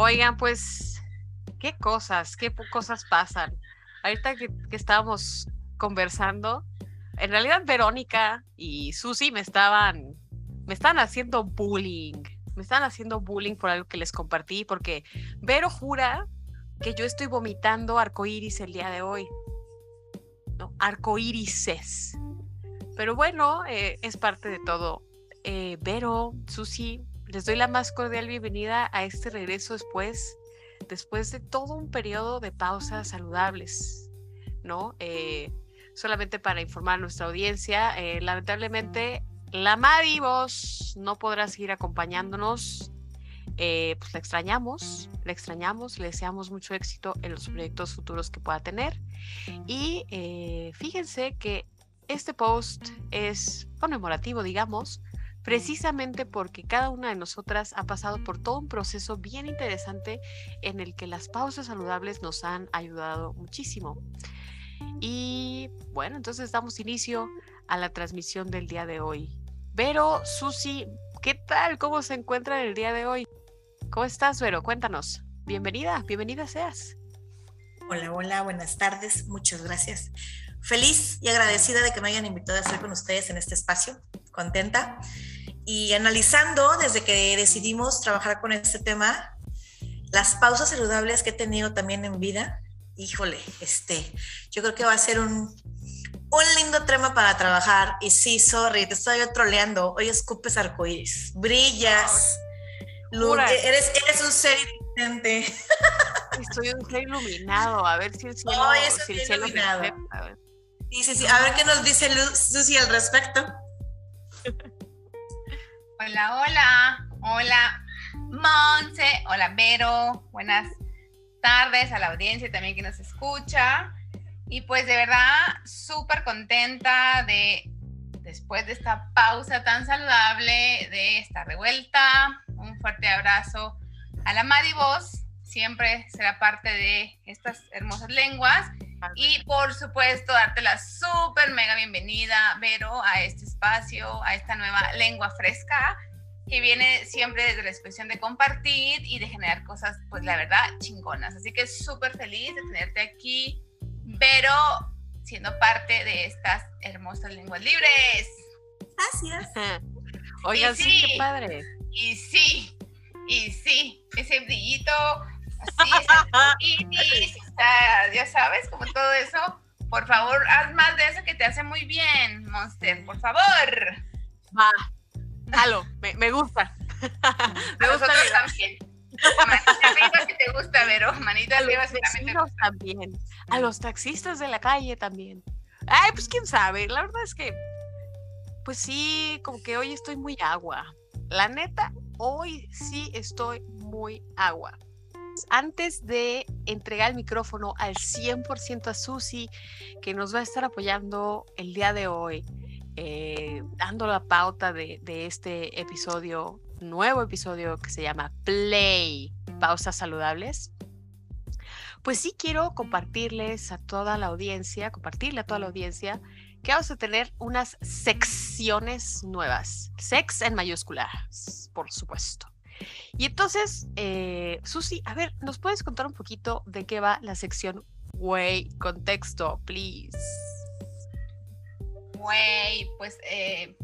Oigan, pues, qué cosas, qué cosas pasan. Ahorita que, estábamos conversando, en realidad Verónica y Susi me estaban, me estaban haciendo bullying. Me están haciendo bullying por algo que les compartí, porque Vero jura que yo estoy vomitando arcoíris el día de hoy. No, arcoírises. Pero bueno, eh, es parte de todo. Eh, Vero, Susi, les doy la más cordial bienvenida a este regreso después, después de todo un periodo de pausas saludables, ¿no? Eh, solamente para informar a nuestra audiencia, eh, lamentablemente la Madi vos no podrá seguir acompañándonos. Eh, pues la extrañamos, la extrañamos, le deseamos mucho éxito en los proyectos futuros que pueda tener. Y fíjense que este post es conmemorativo, digamos, precisamente porque cada una de nosotras ha pasado por todo un proceso bien interesante en el que las pausas saludables nos han ayudado muchísimo. Y bueno, entonces damos inicio a la transmisión del día de hoy. Vero, Susi, ¿qué tal? ¿Cómo se encuentra el día de hoy? ¿Cómo estás, Vero? Cuéntanos. Bienvenida, bienvenida seas. Hola, hola, buenas tardes, muchas gracias. Feliz y agradecida de que me hayan invitado a estar con ustedes en este espacio, contenta y analizando desde que decidimos trabajar con este tema, las pausas saludables que he tenido también en vida, híjole, este, yo creo que va a ser un, un lindo tema para trabajar. Y sí, sorry, te estoy troleando. Hoy escupes arcoíris, brillas, eres, eres un ser diferente. Estoy un ser iluminado, a ver si el cielo, Hoy si el cielo iluminado. a ver. Sí, sí, sí. A ver qué nos dice Lucy al respecto. Hola, hola, hola Monse, hola Vero, buenas tardes a la audiencia también que nos escucha. Y pues de verdad, súper contenta de, después de esta pausa tan saludable, de estar de vuelta. Un fuerte abrazo a la Madi Voz, siempre será parte de estas hermosas lenguas. Y por supuesto, darte la súper mega bienvenida, Vero, a este espacio, a esta nueva lengua fresca que viene siempre desde la expresión de compartir y de generar cosas, pues la verdad, chingonas. Así que súper feliz de tenerte aquí, Vero, siendo parte de estas hermosas lenguas libres. Gracias. Oigan, sí, qué padre. Y sí, y sí, ese brillito así, está, ya sabes, como todo eso. Por favor, haz más de eso que te hace muy bien, Monster, por favor. Va, Halo, me, me gusta. me gusta también. Manita arriba si te gusta, Vero. Manita arriba si también también. A los taxistas de la calle también. Ay, pues quién sabe. La verdad es que, pues sí, como que hoy estoy muy agua. La neta, hoy sí estoy muy agua antes de entregar el micrófono al 100% a Susi, que nos va a estar apoyando el día de hoy, eh, dando la pauta de, de, este episodio, nuevo episodio que se llama Play, pausas saludables. Pues sí quiero compartirles a toda la audiencia, compartirle a toda la audiencia que vamos a tener unas secciones nuevas, sex en mayúsculas, por supuesto. Y entonces, eh, Susi, a ver, ¿nos puedes contar un poquito de qué va la sección Way Contexto, please? Way, pues eh,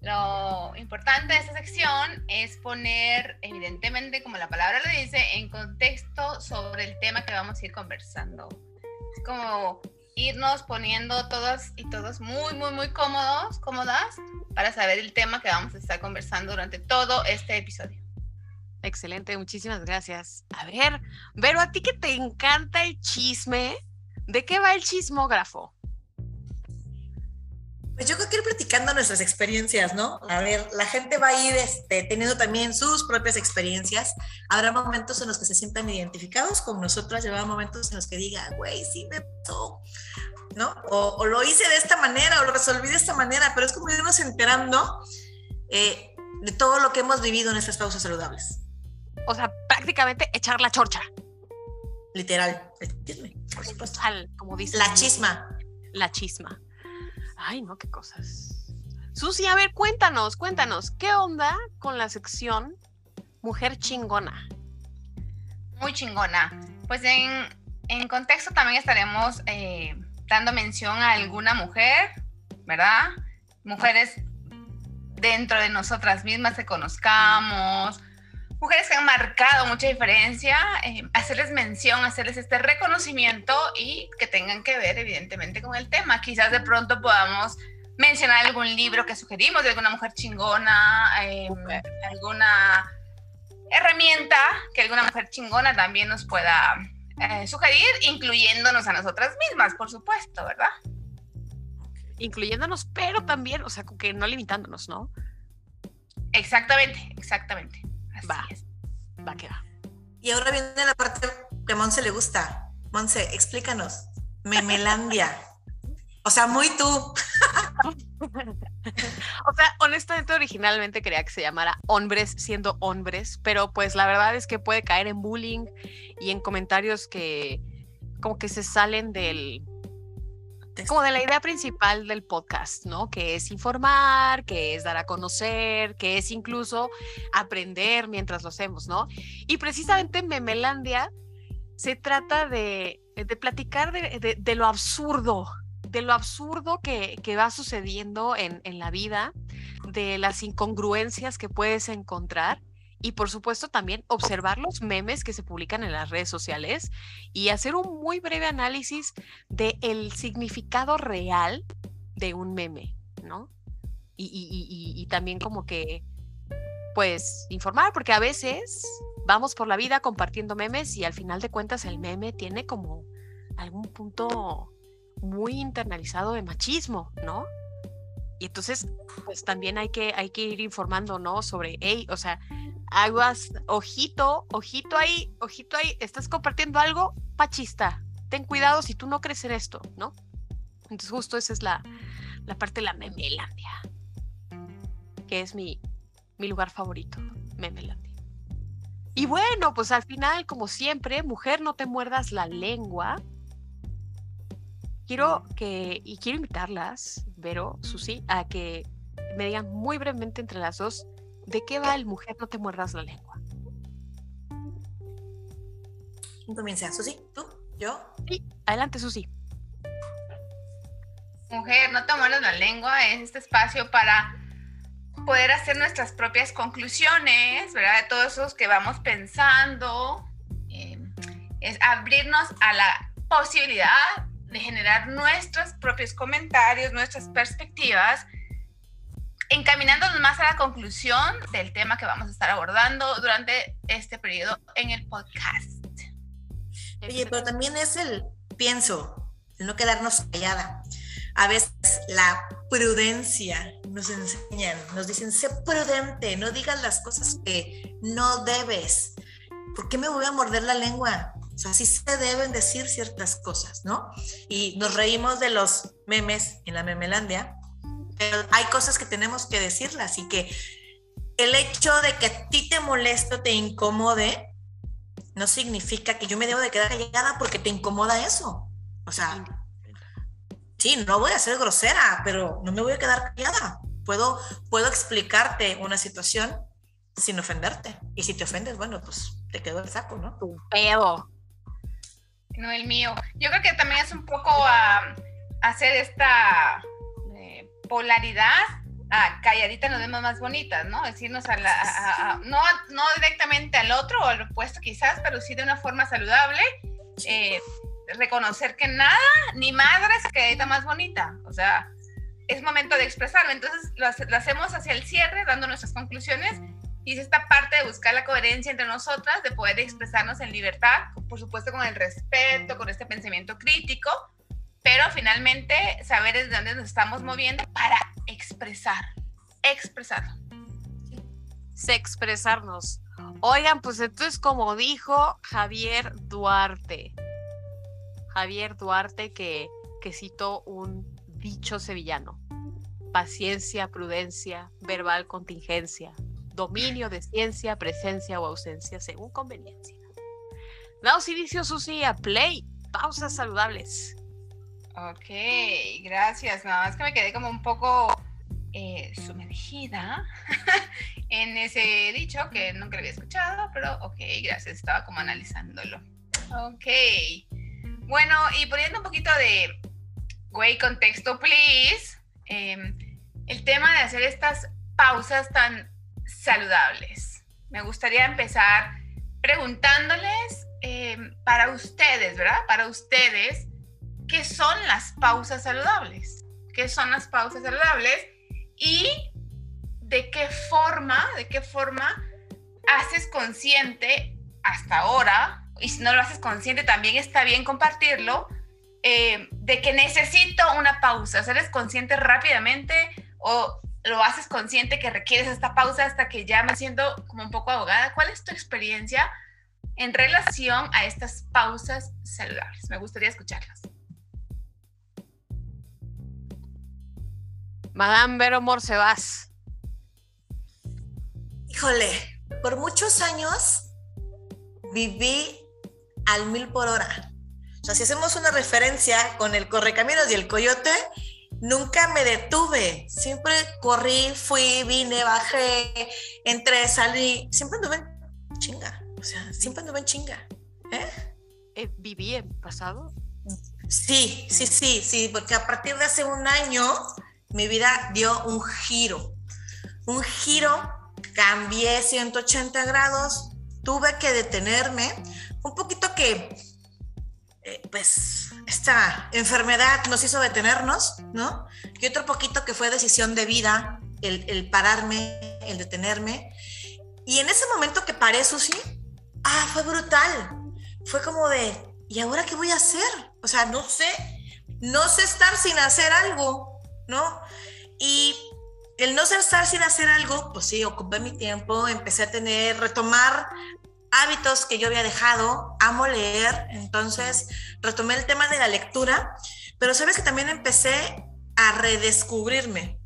lo importante de esta sección es poner, evidentemente, como la palabra lo dice, en contexto sobre el tema que vamos a ir conversando. Es como irnos poniendo todos y todos muy, muy, muy cómodos, cómodas, para saber el tema que vamos a estar conversando durante todo este episodio. Excelente, muchísimas gracias. A ver, pero a ti que te encanta el chisme, ¿de qué va el chismógrafo? Pues yo creo que ir platicando nuestras experiencias, ¿no? A ver, la gente va a ir este, teniendo también sus propias experiencias. Habrá momentos en los que se sientan identificados con nosotras, habrá momentos en los que digan, güey, sí me pasó, ¿no? O, lo hice de esta manera, o lo resolví de esta manera, pero es como irnos enterando eh, de todo lo que hemos vivido en estas pausas saludables o sea, prácticamente echar la chorcha. Literal, el chisme, por supuesto. como dice. La chisma. La chisma. Ay, no, qué cosas. Susi, a ver, cuéntanos, cuéntanos, ¿qué onda con la sección Mujer Chingona? Muy chingona. Pues en, en contexto también estaremos eh, dando mención a alguna mujer, ¿verdad? Mujeres dentro de nosotras mismas que conozcamos, mujeres que han marcado mucha diferencia, eh, hacerles mención, hacerles este reconocimiento y que tengan que ver evidentemente con el tema. Quizás de pronto podamos mencionar algún libro que sugerimos de alguna mujer chingona, em, alguna herramienta que alguna mujer chingona también nos pueda eh, sugerir, incluyéndonos a nosotras mismas, por supuesto, ¿verdad? Incluyéndonos, pero también, o sea, que no limitándonos, ¿no? Exactamente, exactamente. Va, va que va. Y ahora viene la parte que a Monse le gusta. Monse, explícanos. Memelandia. O sea, muy tú. o sea, honestamente, originalmente quería que se llamara Hombres siendo hombres, pero pues la verdad es que puede caer en bullying y en comentarios que como que se salen del, como de la idea principal del podcast, ¿no? Que es informar, que es dar a conocer, que es incluso aprender mientras lo hacemos, ¿no? Y precisamente en Memelandia se trata de, platicar de, lo absurdo de lo absurdo que, va sucediendo en, la vida, de las incongruencias que puedes encontrar y por supuesto también observar los memes que se publican en las redes sociales y hacer un muy breve análisis del el significado real de un meme, ¿no? Y, también como que, pues, informar, porque a veces vamos por la vida compartiendo memes y al final de cuentas el meme tiene como algún punto muy internalizado de machismo, ¿no? Y entonces, pues también hay que, hay que ir informando, ¿no? Sobre, hey, o sea, aguas, ojito, ojito ahí, ojito ahí, estás compartiendo algo pachista. Ten cuidado si tú no crees en esto, ¿no? Entonces, justo esa es la, la parte de la memelandia, que es mi, mi lugar favorito, memelandia. Y bueno, pues al final, como siempre, mujer, no te muerdas la lengua quiero que, y quiero invitarlas, Vero, Susi, a que me digan muy brevemente entre las dos de qué va el Mujer No Te Muerdas la Lengua. ¿Quién comienza? ¿Susi? ¿Tú? ¿Yo? Sí, adelante, Susi. Mujer, no te muerdas la lengua es este espacio para poder hacer nuestras propias conclusiones, ¿verdad? De todos esos que vamos pensando. Eh, es abrirnos a la posibilidad de generar nuestros propios comentarios, nuestras perspectivas, encaminándonos más a la conclusión del tema que vamos a estar abordando durante este periodo en el podcast. Oye, pero también es el, pienso, el no quedarnos callada. A veces la prudencia nos enseñan, nos dicen, sé prudente, no digas las cosas que no debes. ¿Por qué me voy a morder la lengua? O sea, sí se deben decir ciertas cosas, ¿no? Y nos reímos de los memes en la memelandia, pero hay cosas que tenemos que decirlas y que el hecho de que a ti te moleste te incomode, no significa que yo me debo de quedar callada porque te incomoda eso. O sea, sí, no voy a ser grosera, pero no me voy a quedar callada. Puedo, puedo explicarte una situación sin ofenderte. Y si te ofendes, bueno, pues te quedó el saco, ¿no? Tu pedo no el mío. Yo creo que también es un poco a, hacer esta polaridad. a calladita nos vemos más bonitas, ¿no? Decirnos a la, no, no directamente al otro o al opuesto quizás, pero sí de una forma saludable. Eh, reconocer que nada, ni madre es calladita más bonita. O sea, es momento de expresarlo. Entonces lo, lo hacemos hacia el cierre, dando nuestras conclusiones y es esta parte de buscar la coherencia entre nosotras, de poder expresarnos en libertad, por supuesto con el respeto, con este pensamiento crítico, pero finalmente saber desde dónde nos estamos moviendo para expresar, expresar. Expresarnos. Oigan, pues entonces como dijo Javier Duarte, Javier Duarte que, que citó un dicho sevillano, paciencia, prudencia, verbal contingencia, dominio de ciencia, presencia o ausencia según conveniencia. Damos inicio, Susi, a Play. Pausas saludables. Ok, gracias. Nada más que me quedé como un poco eh, sumergida en ese dicho que nunca había escuchado, pero ok, gracias, estaba como analizándolo. Ok. Bueno, y poniendo un poquito de, güey, contexto, please, em, el tema de hacer estas pausas tan saludables. Me gustaría empezar preguntándoles em, para ustedes, ¿verdad? Para ustedes, ¿qué son las pausas saludables? ¿Qué son las pausas saludables? Y de qué forma, de qué forma haces consciente hasta ahora, y si no lo haces consciente también está bien compartirlo, eh, de que necesito una pausa. ¿Eres consciente rápidamente o lo haces consciente que requieres esta pausa hasta que ya me siento como un poco ahogada? ¿Cuál es tu experiencia en relación a estas pausas saludables? Me gustaría escucharlas. Madame Vero Morcebas. Híjole, por muchos años viví al mil por hora. O sea, si hacemos una referencia con el correcaminos y el coyote, nunca me detuve. Siempre corrí, fui, vine, bajé, entré, salí. Siempre anduve en chinga. O sea, siempre anduve en chinga. ¿Eh? ¿Eh? ¿Viví en pasado? Sí, sí, sí, sí, porque a partir de hace un año mi vida dio un giro. Un giro cambié 180 grados, tuve que detenerme, un poquito que, eh, pues, esta enfermedad nos hizo detenernos, ¿no? Y otro poquito que fue decisión de vida, el, pararme, el detenerme. Y en ese momento que paré, Susi, ah, fue brutal. Fue como de, ¿y ahora qué voy a hacer? O sea, no sé, no sé estar sin hacer algo, ¿no? Y el no estar sin hacer algo, pues sí, ocupé mi tiempo, empecé a tener, retomar hábitos que yo había dejado, amo leer, entonces retomé el tema de la lectura, pero sabes que también empecé a redescubrirme.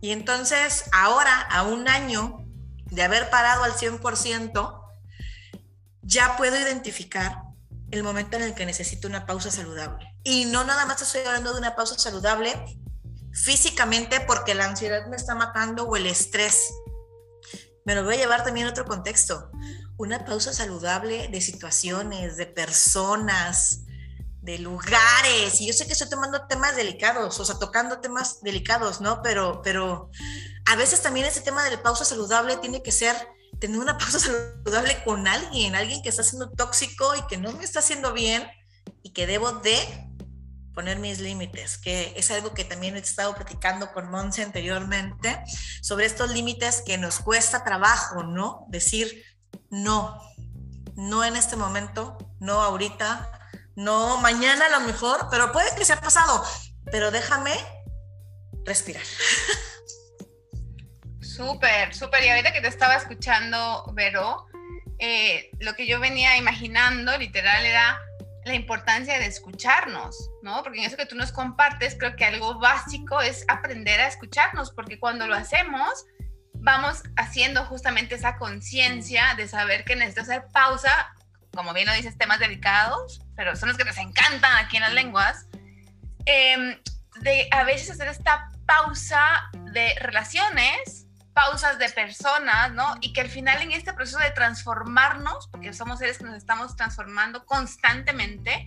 Y entonces ahora, a un año de haber parado al 100%, ya puedo identificar el momento en el que necesito una pausa saludable. Y no nada más estoy hablando de una pausa saludable físicamente porque la ansiedad me está matando o el estrés. Me lo voy a llevar también a otro contexto. Una pausa saludable de situaciones, de personas, de lugares. Y yo sé que estoy tomando temas delicados, o sea, tocando temas delicados, ¿no? Pero, pero a veces también ese tema de la pausa saludable tiene que ser tener una pausa saludable con alguien, alguien que está siendo tóxico y que no me está haciendo bien y que debo de poner mis límites, que es algo que también he estado platicando con Monse anteriormente, sobre estos límites que nos cuesta trabajo, ¿no? Decir no, no en este momento, no ahorita, no mañana a lo mejor, pero puede que sea pasado, pero déjame respirar. Súper, súper. Y ahorita que te estaba escuchando, Vero, eh, lo que yo venía imaginando literal era la importancia de escucharnos, ¿no? Porque en eso que tú nos compartes, creo que algo básico es aprender a escucharnos, porque cuando lo hacemos, vamos haciendo justamente esa conciencia de saber que necesito hacer pausa, como bien lo dices, temas delicados, pero son los que nos encantan aquí en las lenguas, em, de a veces hacer esta pausa de relaciones pausas de personas, ¿no? Y que al final en este proceso de transformarnos, porque somos seres que nos estamos transformando constantemente,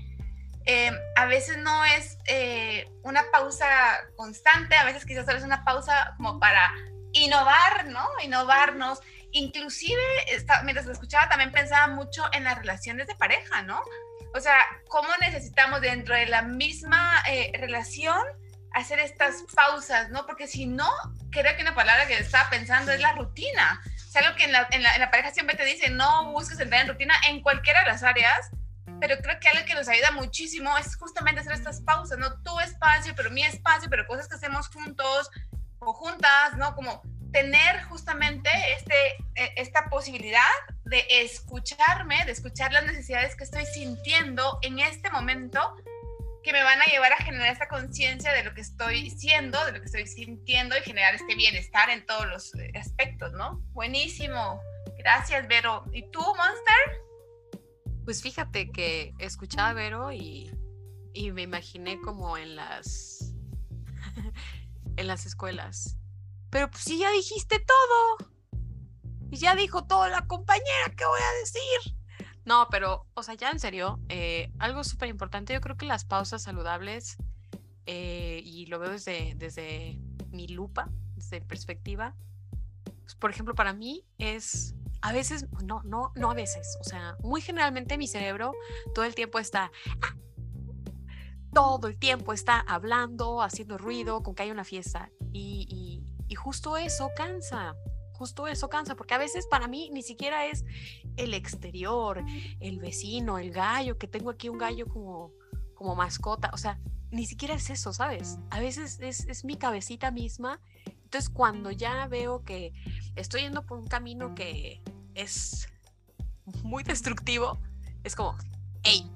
eh, a veces no es eh, una pausa constante, a veces quizás es una pausa como para innovar, ¿no? Innovarnos. Inclusive, mientras lo escuchaba, también pensaba mucho en las relaciones de pareja, ¿no? O sea, cómo necesitamos dentro de la misma eh, relación hacer estas pausas, ¿no? Porque si no, creo que una palabra que estaba pensando es la rutina. Es algo que en la, en, la, pareja siempre te dice, no busques entrar en rutina en cualquiera de las áreas, pero creo que algo que nos ayuda muchísimo es justamente hacer estas pausas, ¿no? Tu espacio, pero mi espacio, pero cosas que hacemos juntos o juntas, ¿no? Como tener justamente este, e, esta posibilidad de escucharme, de escuchar las necesidades que estoy sintiendo en este momento que me van a llevar a generar esta conciencia de lo que estoy siendo, de lo que estoy sintiendo y generar este bienestar en todos los eh, aspectos, ¿no? Buenísimo. Gracias, Vero. ¿Y tú, Monster? Pues fíjate que escuchaba a Vero y, y me imaginé como en las en las escuelas. Pero pues sí ya dijiste todo. y ya dijo todo la compañera, ¿qué voy a decir? No, pero, o sea, ya en serio, eh, algo súper importante, yo creo que las pausas saludables, eh, y lo veo desde, desde mi lupa, desde perspectiva, pues, por ejemplo, para mí es, a veces, no, no, no a veces, o sea, muy generalmente mi cerebro todo el tiempo está, todo el tiempo está hablando, haciendo ruido, con que hay una fiesta, y, y, y justo eso cansa, justo eso cansa, porque a veces para mí ni siquiera es el exterior, el vecino, el gallo, que tengo aquí un gallo como, como mascota, o sea, ni siquiera es eso, ¿sabes? A veces es, es mi cabecita misma. Entonces cuando ya veo que estoy yendo por un camino que es muy destructivo, es como, hey,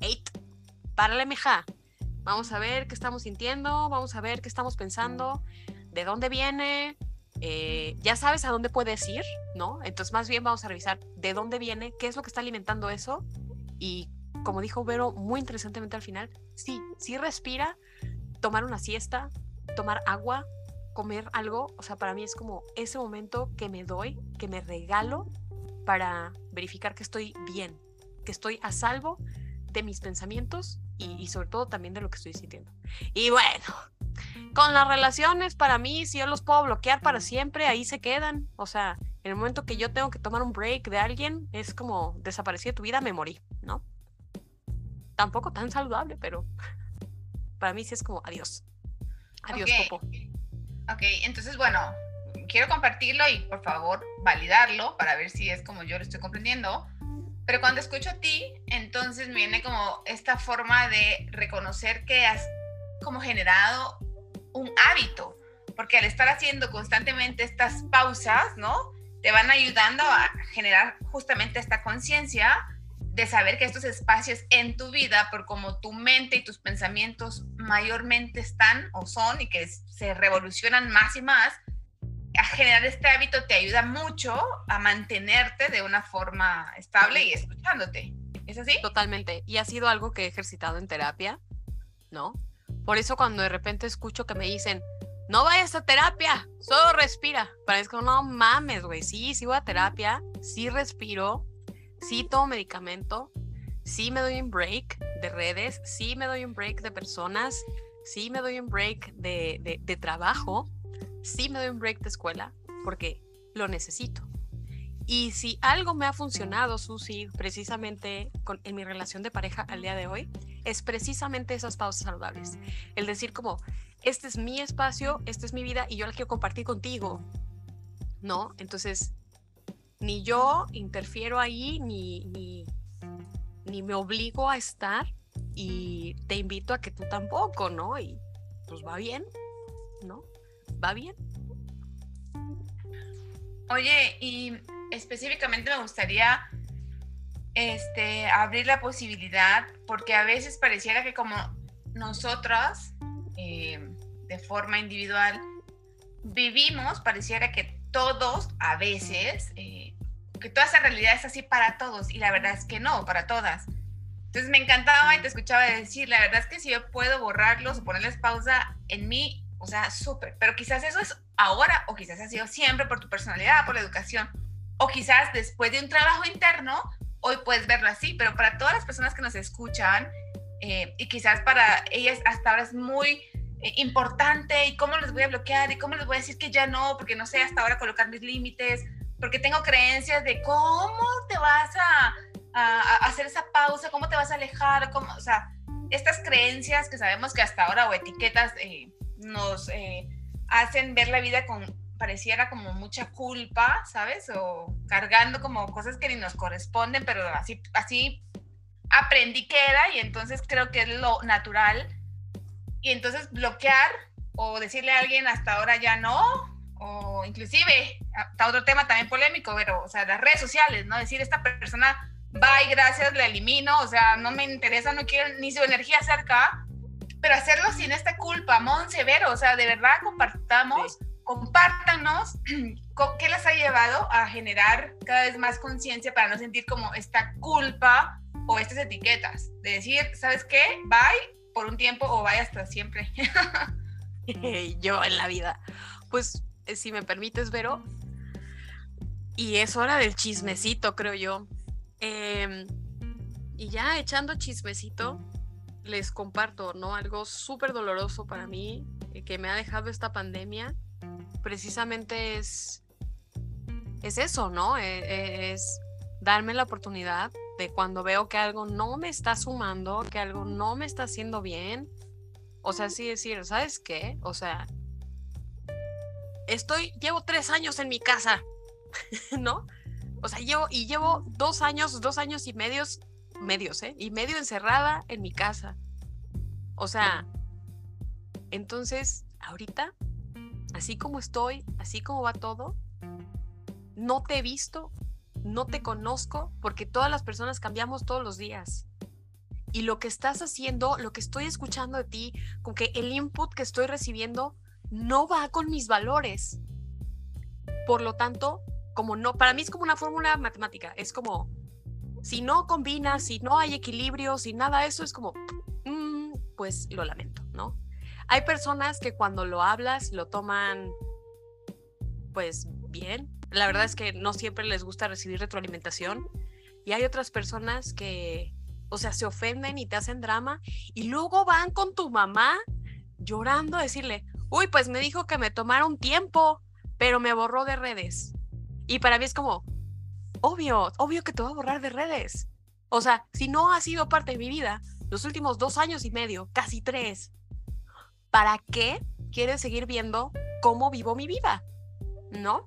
hey, párale, mija. Vamos a ver qué estamos sintiendo, vamos a ver qué estamos pensando, de dónde viene, eh, ya sabes a dónde puedes ir, ¿no? Entonces más bien vamos a revisar de dónde viene, qué es lo que está alimentando eso y como dijo Vero muy interesantemente al final, sí, sí respira, tomar una siesta, tomar agua, comer algo, o sea, para mí es como ese momento que me doy, que me regalo para verificar que estoy bien, que estoy a salvo de mis pensamientos y, y sobre todo también de lo que estoy sintiendo. Y bueno, con las relaciones, para mí, si yo los puedo bloquear para siempre, ahí se quedan. O sea, en el momento que yo tengo que tomar un break de alguien, es como desaparecí de tu vida, me morí, ¿no? Tampoco tan saludable, pero para mí sí es como adiós. Adiós. Popo. Ok, entonces, bueno, quiero compartirlo y por favor validarlo para ver si es como yo lo estoy comprendiendo. Pero cuando escucho a ti, entonces me viene como esta forma de reconocer que has como generado un hábito, porque al estar haciendo constantemente estas pausas, ¿no? Te van ayudando a generar justamente esta conciencia de saber que estos espacios en tu vida, por como tu mente y tus pensamientos mayormente están o son y que se revolucionan más y más, a generar este hábito te ayuda mucho a mantenerte de una forma estable y escuchándote. ¿Es así? Totalmente. Y ha sido algo que he ejercitado en terapia, ¿no? Por eso cuando de repente escucho que me dicen, no vayas a terapia, solo respira. Parezco, no mames, güey, sí, sí voy a terapia, sí respiro, sí tomo medicamento, sí me doy un break de redes, sí me doy un break de personas, sí me doy un break de, de, de trabajo, sí me doy un break de escuela, porque lo necesito. Y si algo me ha funcionado, Susi, precisamente con, en mi relación de pareja al día de hoy, es precisamente esas pausas saludables. El decir como, este es mi espacio, esta es mi vida y yo la quiero compartir contigo, ¿no? Entonces, ni yo interfiero ahí, ni, ni, ni me obligo a estar y te invito a que tú tampoco, ¿no? Y pues va bien, ¿no? Va bien. Oye, y específicamente me gustaría este, abrir la posibilidad, porque a veces pareciera que como nosotras, eh, de forma individual, vivimos, pareciera que todos, a veces, eh, que toda esa realidad es así para todos, y la verdad es que no, para todas. Entonces me encantaba y te escuchaba decir, la verdad es que si yo puedo borrarlos o ponerles pausa en mí, o sea, súper, pero quizás eso es ahora o quizás ha sido siempre por tu personalidad, por la educación, o quizás después de un trabajo interno, hoy puedes verlo así, pero para todas las personas que nos escuchan, eh, y quizás para ellas hasta ahora es muy eh, importante, y cómo les voy a bloquear, y cómo les voy a decir que ya no, porque no sé hasta ahora colocar mis límites, porque tengo creencias de cómo te vas a, a, a hacer esa pausa, cómo te vas a alejar, cómo, o sea, estas creencias que sabemos que hasta ahora o etiquetas eh, nos eh, hacen ver la vida con pareciera como mucha culpa, ¿sabes? O cargando como cosas que ni nos corresponden, pero así, así aprendí que era y entonces creo que es lo natural. Y entonces bloquear o decirle a alguien hasta ahora ya no, o inclusive, hasta otro tema también polémico, pero, o sea, las redes sociales, ¿no? Decir, esta persona, bye, gracias, la elimino, o sea, no me interesa, no quiero ni su energía cerca, pero hacerlo sin esta culpa, Mon severo, o sea, de verdad compartamos. Sí compártanos qué les ha llevado a generar cada vez más conciencia para no sentir como esta culpa o estas etiquetas. De decir, ¿sabes qué? Bye por un tiempo o bye hasta siempre. Yo en la vida. Pues, si me permites, Vero, Y es hora del chismecito, creo yo. Em, y ya echando chismecito, les comparto, ¿no? Algo súper doloroso para mí eh, que me ha dejado esta pandemia. Precisamente es, es eso, ¿no? E, e, es darme la oportunidad de cuando veo que algo no me está sumando, que algo no me está haciendo bien. O sea, sí decir, ¿sabes qué? O sea, estoy, llevo tres años en mi casa, ¿no? O sea, llevo, y llevo dos años, dos años y medios, medios, ¿eh? Y medio encerrada en mi casa. O sea, entonces, ahorita, así como estoy, así como va todo, no te he visto, no te conozco porque todas las personas cambiamos todos los días. Y lo que estás haciendo, lo que estoy escuchando de ti, con que el input que estoy recibiendo no va con mis valores. Por lo tanto, como no, para mí es como una fórmula matemática, es como, si no combina, si no hay equilibrio, si nada eso, es como, mm, pues lo lamento, ¿no? Hay personas que cuando lo hablas lo toman, pues bien, la verdad es que no siempre les gusta recibir retroalimentación. Y hay otras personas que, o sea, se ofenden y te hacen drama y luego van con tu mamá llorando a decirle, uy, pues me dijo que me tomara un tiempo, pero me borró de redes. Y para mí es como, obvio, obvio que te va a borrar de redes. O sea, si no ha sido parte de mi vida los últimos dos años y medio, casi tres, ¿para qué quieres seguir viendo cómo vivo mi vida? ¿No?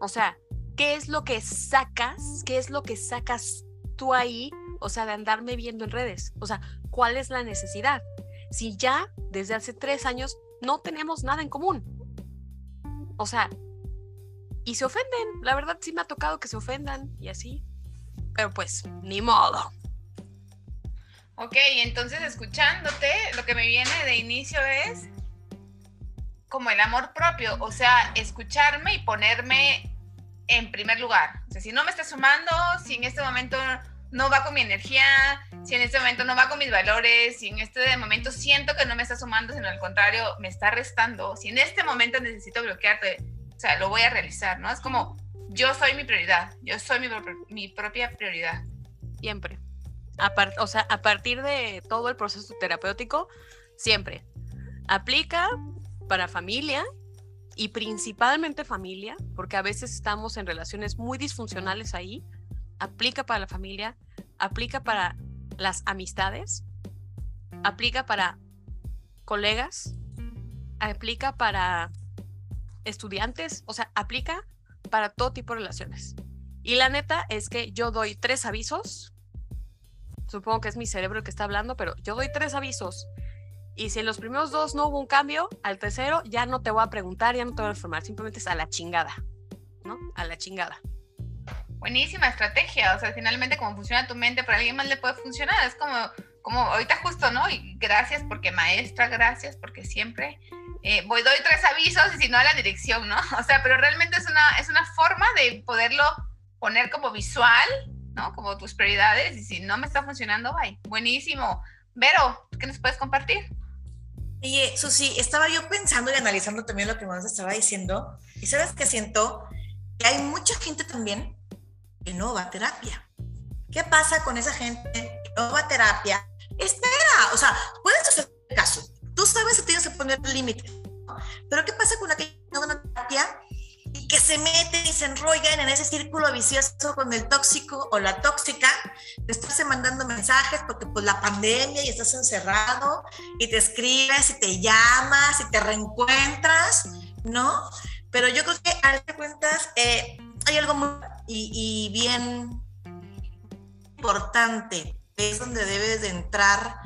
O sea, ¿qué es lo que sacas? ¿Qué es lo que sacas tú ahí? O sea, de andarme viendo en redes. O sea, ¿cuál es la necesidad? Si ya desde hace tres años no tenemos nada en común. O sea, y se ofenden. La verdad sí me ha tocado que se ofendan y así. Pero pues, ni modo. Ok, entonces escuchándote, lo que me viene de inicio es como el amor propio, o sea, escucharme y ponerme en primer lugar. Si no me está sumando, si en este momento no va con mi energía, si en este momento no va con mis valores, si en este momento siento que no me está sumando, sino al contrario, me está restando, si en este momento necesito bloquearte, sea, lo voy a realizar, ¿no? Es como, yo soy mi prioridad, yo soy mi, mi propia prioridad. Siempre. o sea, a partir de todo el proceso terapéutico, siempre. Aplica para familia, y principalmente familia, porque a veces estamos en relaciones muy disfuncionales ahí, aplica para la familia, aplica para las amistades, aplica para colegas, aplica para estudiantes, o sea, aplica para todo tipo de relaciones. Y la neta es que yo doy tres avisos, supongo que es mi cerebro el que está hablando, pero yo doy tres avisos y si en los primeros dos no hubo un cambio, al tercero ya no te voy a preguntar, ya no te voy a informar, simplemente es a la chingada, ¿no? A la chingada. Buenísima estrategia, o sea, finalmente como funciona tu mente, para alguien más le puede funcionar, es como, como ahorita justo, ¿no? Y gracias porque maestra, gracias porque siempre eh, voy, doy tres avisos y si no a la dirección, ¿no? O sea, pero realmente es una, es una forma de poderlo poner como visual, ¿no? Como tus prioridades y si no me está funcionando, bye. Buenísimo. Vero, ¿qué nos puedes compartir? Oye, Susi, estaba yo pensando y analizando también lo que más estaba diciendo, y sabes que siento que hay mucha gente también que no va a terapia. ¿Qué pasa con esa gente que no va a terapia? Espera, o sea, puedes hacer caso. Tú sabes que tienes que poner límites. Pero ¿qué pasa con aquella terapia que se meten y se enrollan en ese círculo vicioso con el tóxico o la tóxica, te estás mandando mensajes porque pues la pandemia y estás encerrado y te escribes y te llamas y te reencuentras, ¿no? Pero yo creo que a de cuentas eh, hay algo muy y bien importante, es donde debes de entrar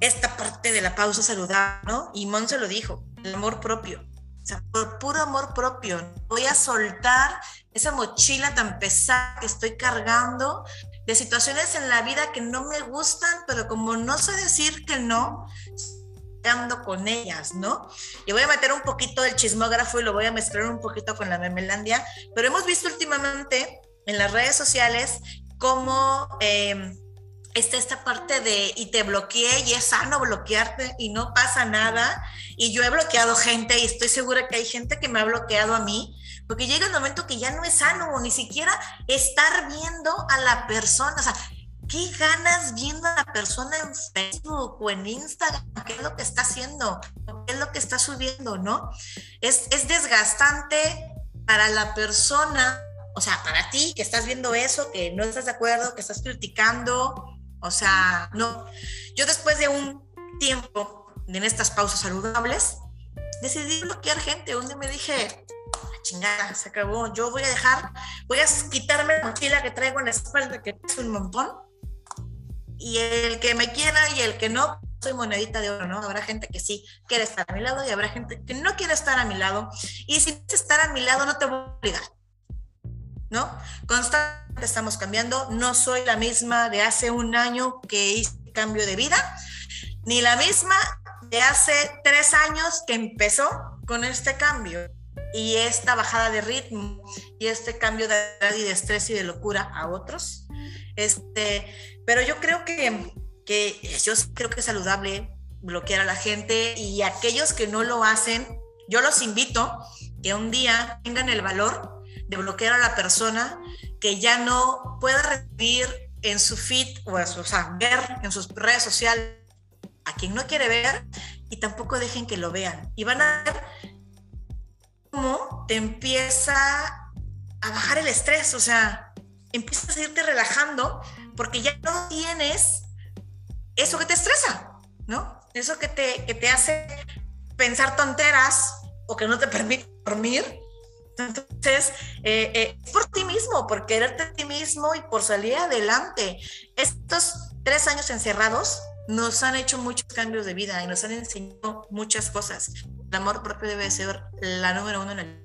esta parte de la pausa saludable, ¿no? Y Mon se lo dijo, el amor propio o sea, por puro amor propio, voy a soltar esa mochila tan pesada que estoy cargando de situaciones en la vida que no me gustan, pero como no sé decir que no, ando con ellas, ¿no? Y voy a meter un poquito el chismógrafo y lo voy a mezclar un poquito con la memelandia, pero hemos visto últimamente en las redes sociales cómo eh, está esta parte de y te bloqueé y es sano bloquearte y no pasa nada. Y yo he bloqueado gente y estoy segura que hay gente que me ha bloqueado a mí porque llega el momento que ya no es sano, ni siquiera estar viendo a la persona, o sea, ¿qué ganas viendo a la persona en Facebook o en Instagram? ¿Qué es lo que está haciendo? ¿Qué es lo que está subiendo? ¿No? Es, es desgastante para la persona, o sea, para ti que estás viendo eso, que no estás de acuerdo, que estás criticando, o sea, no. Yo después de un tiempo en estas pausas saludables, decidí bloquear gente, donde me dije, chingada, se acabó, yo voy a dejar, voy a quitarme la mochila que traigo en la espalda, que es un montón, y el que me quiera y el que no, soy monedita de oro, ¿no? Habrá gente que sí quiere estar a mi lado y habrá gente que no quiere estar a mi lado. Y si quieres estar a mi lado, no te voy a obligar, ¿no? Constantemente estamos cambiando. No soy la misma de hace un año que hice cambio de vida, ni la misma de hace tres años que empezó con este cambio y esta bajada de ritmo y este cambio de y de estrés y de locura a otros. Este, pero yo creo que, que yo creo que es saludable bloquear a la gente y aquellos que no lo hacen, yo los invito que un día tengan el valor de bloquear a la persona que ya no pueda recibir en su feed o, o sea, ver en sus redes sociales a quien no quiere ver y tampoco dejen que lo vean. Y van a ver cómo te empieza a bajar el estrés, o sea, empiezas a irte relajando porque ya no tienes eso que te estresa, ¿no? Eso que te, que te hace pensar tonteras o que no te permite dormir. Entonces, eh, eh, por ti mismo, por quererte a ti mismo y por salir adelante. Estos tres años encerrados nos han hecho muchos cambios de vida y nos han enseñado muchas cosas. El amor propio debe ser la número uno en el...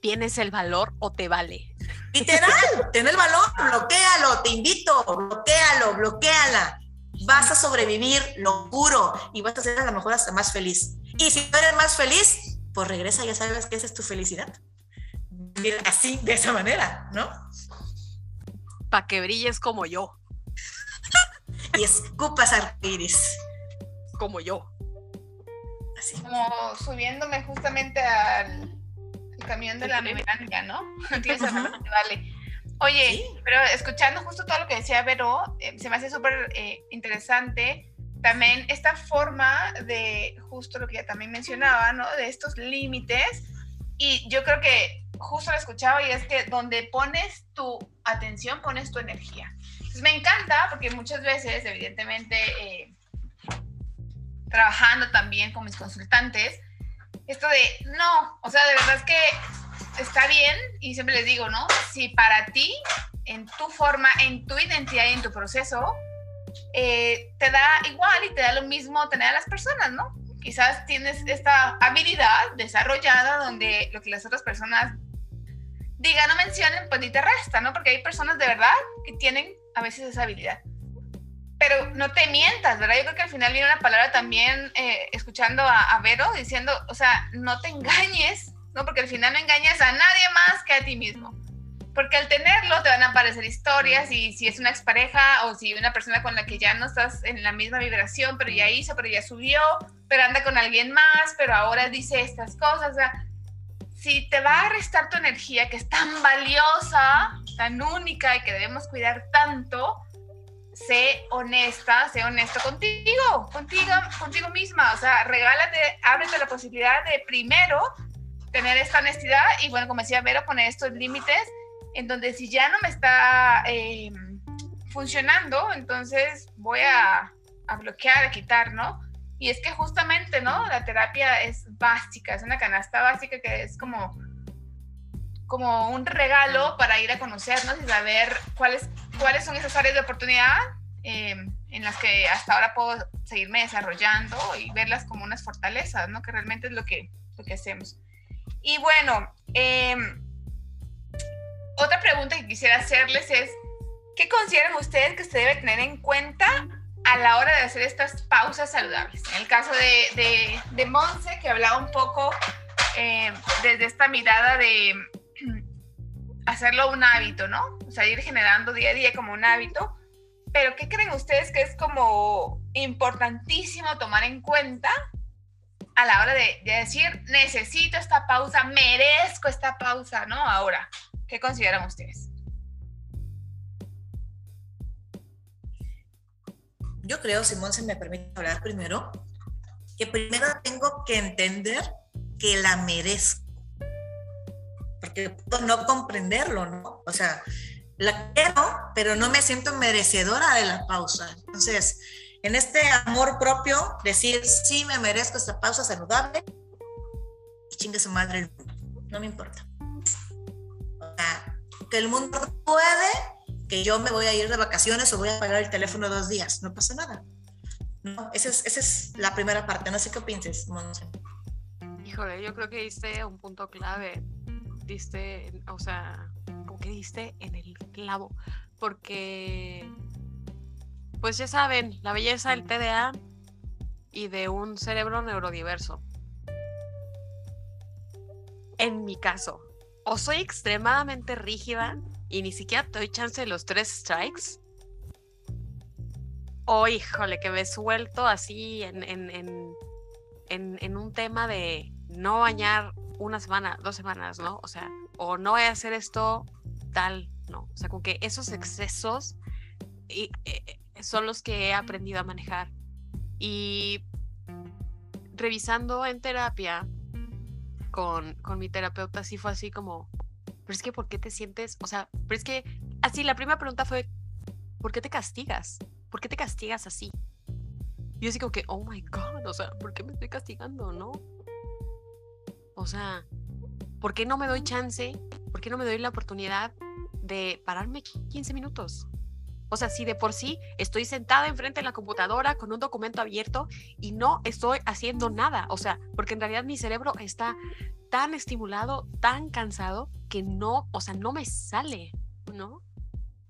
¿Tienes el valor o te vale? Literal, ten el valor, bloquealo, te invito, bloquealo, bloqueala. Vas a sobrevivir, lo juro, y vas a ser a lo mejor hasta más feliz. Y si no eres más feliz, pues regresa, ya sabes que esa es tu felicidad. Así, de esa manera, ¿no? Para que brilles como yo y escupas arcoíris. Como yo. Así. Como subiéndome justamente al, camión de la memoria, ¿no? Tienes vale. Oye, pero escuchando justo todo lo que decía Vero, eh, se me hace súper eh, interesante también esta forma de justo lo que ya también mencionaba, ¿no? De estos límites. Y yo creo que justo lo escuchaba y es que donde pones tu atención, pones tu energía. Entonces me encanta porque muchas veces, evidentemente, eh, trabajando también con mis consultantes, esto de, no, o sea, de verdad es que está bien y siempre les digo, ¿no? Si para ti, en tu forma, en tu identidad y en tu proceso, eh, te da igual y te da lo mismo tener a las personas, ¿no? Quizás tienes esta habilidad desarrollada donde lo que las otras personas digan o mencionen, pues ni te resta, ¿no? Porque hay personas de verdad que tienen a veces esa habilidad. Pero no te mientas, ¿verdad? Yo creo que al final viene una palabra también, eh, escuchando a, Vero, diciendo, o sea, no te engañes, ¿no? Porque al final no engañas a nadie más que a ti mismo. Porque al tenerlo te van a aparecer historias y si es una expareja o si una persona con la que ya no estás en la misma vibración, pero ya hizo, pero ya subió, pero anda con alguien más, pero ahora dice estas cosas, o sea, si te va a restar tu energía que es tan valiosa, tan única y que debemos cuidar tanto, sé honesta, sé honesto contigo, contigo, contigo misma. O sea, regálate, ábrete la posibilidad de primero tener esta honestidad y bueno, como decía Vero, poner estos límites en donde si ya no me está eh, funcionando, entonces voy a, a bloquear, a quitar, ¿no? Y es que justamente, ¿no? La terapia es básica, es una canasta básica que es como, como un regalo para ir a conocernos y saber cuáles, cuáles son esas áreas de oportunidad em, en las que hasta ahora puedo seguirme desarrollando y verlas como unas fortalezas, ¿no? Que realmente es lo que, lo que hacemos. Y bueno, em, otra pregunta que quisiera hacerles es, ¿qué consideran ustedes que se debe tener en cuenta a la hora de hacer estas pausas saludables. En el caso de, de, de Monse, que hablaba un poco eh, desde esta mirada de hacerlo un hábito, ¿no? O sea, ir generando día a día como un hábito. Pero ¿qué creen ustedes que es como importantísimo tomar en cuenta a la hora de, de, decir, necesito esta pausa, merezco esta pausa, ¿no? Ahora, ¿qué consideran ustedes? Yo creo, Simón, se me permite hablar primero, que primero tengo que entender que la merezco. Porque puedo no comprenderlo, ¿no? O sea, la quiero, pero no me siento merecedora de la pausa. Entonces, en este amor propio, decir, sí, me merezco esta pausa saludable, chingue su madre. No me importa. Que el mundo puede que yo me voy a ir de vacaciones o voy a pagar el teléfono dos días. No pasa nada. Esa es, esa es la primera parte. No sé qué pienses, Monse. Híjole, yo creo que diste un punto clave. Diste, o sea, como que diste en el clavo. Porque, pues ya saben, la belleza del TDA y de un cerebro neurodiverso. En mi caso, o soy extremadamente rígida y ni siquiera te doy chance de los tres strikes. O híjole, que me suelto así en, un tema de no bañar una semana, dos semanas, ¿no? O sea, o no voy a hacer esto tal, no. O sea, con que esos excesos y, eh, son los que he aprendido a manejar. Y revisando en terapia con, con mi terapeuta, sí fue así como, pero es que ¿por qué te sientes? O sea, pero es que así la primera pregunta fue, ¿por qué te castigas? ¿Por qué te castigas así? Y yo así como que, oh my god, o sea, ¿por qué me estoy castigando, no? O sea, ¿por qué no me doy chance? ¿Por qué no me doy la oportunidad de pararme 15 minutos? O sea, si de por sí estoy sentada enfrente de la computadora con un documento abierto y no estoy haciendo nada, o sea, porque en realidad mi cerebro está tan estimulado, tan cansado, que no, o sea, no me sale, ¿no?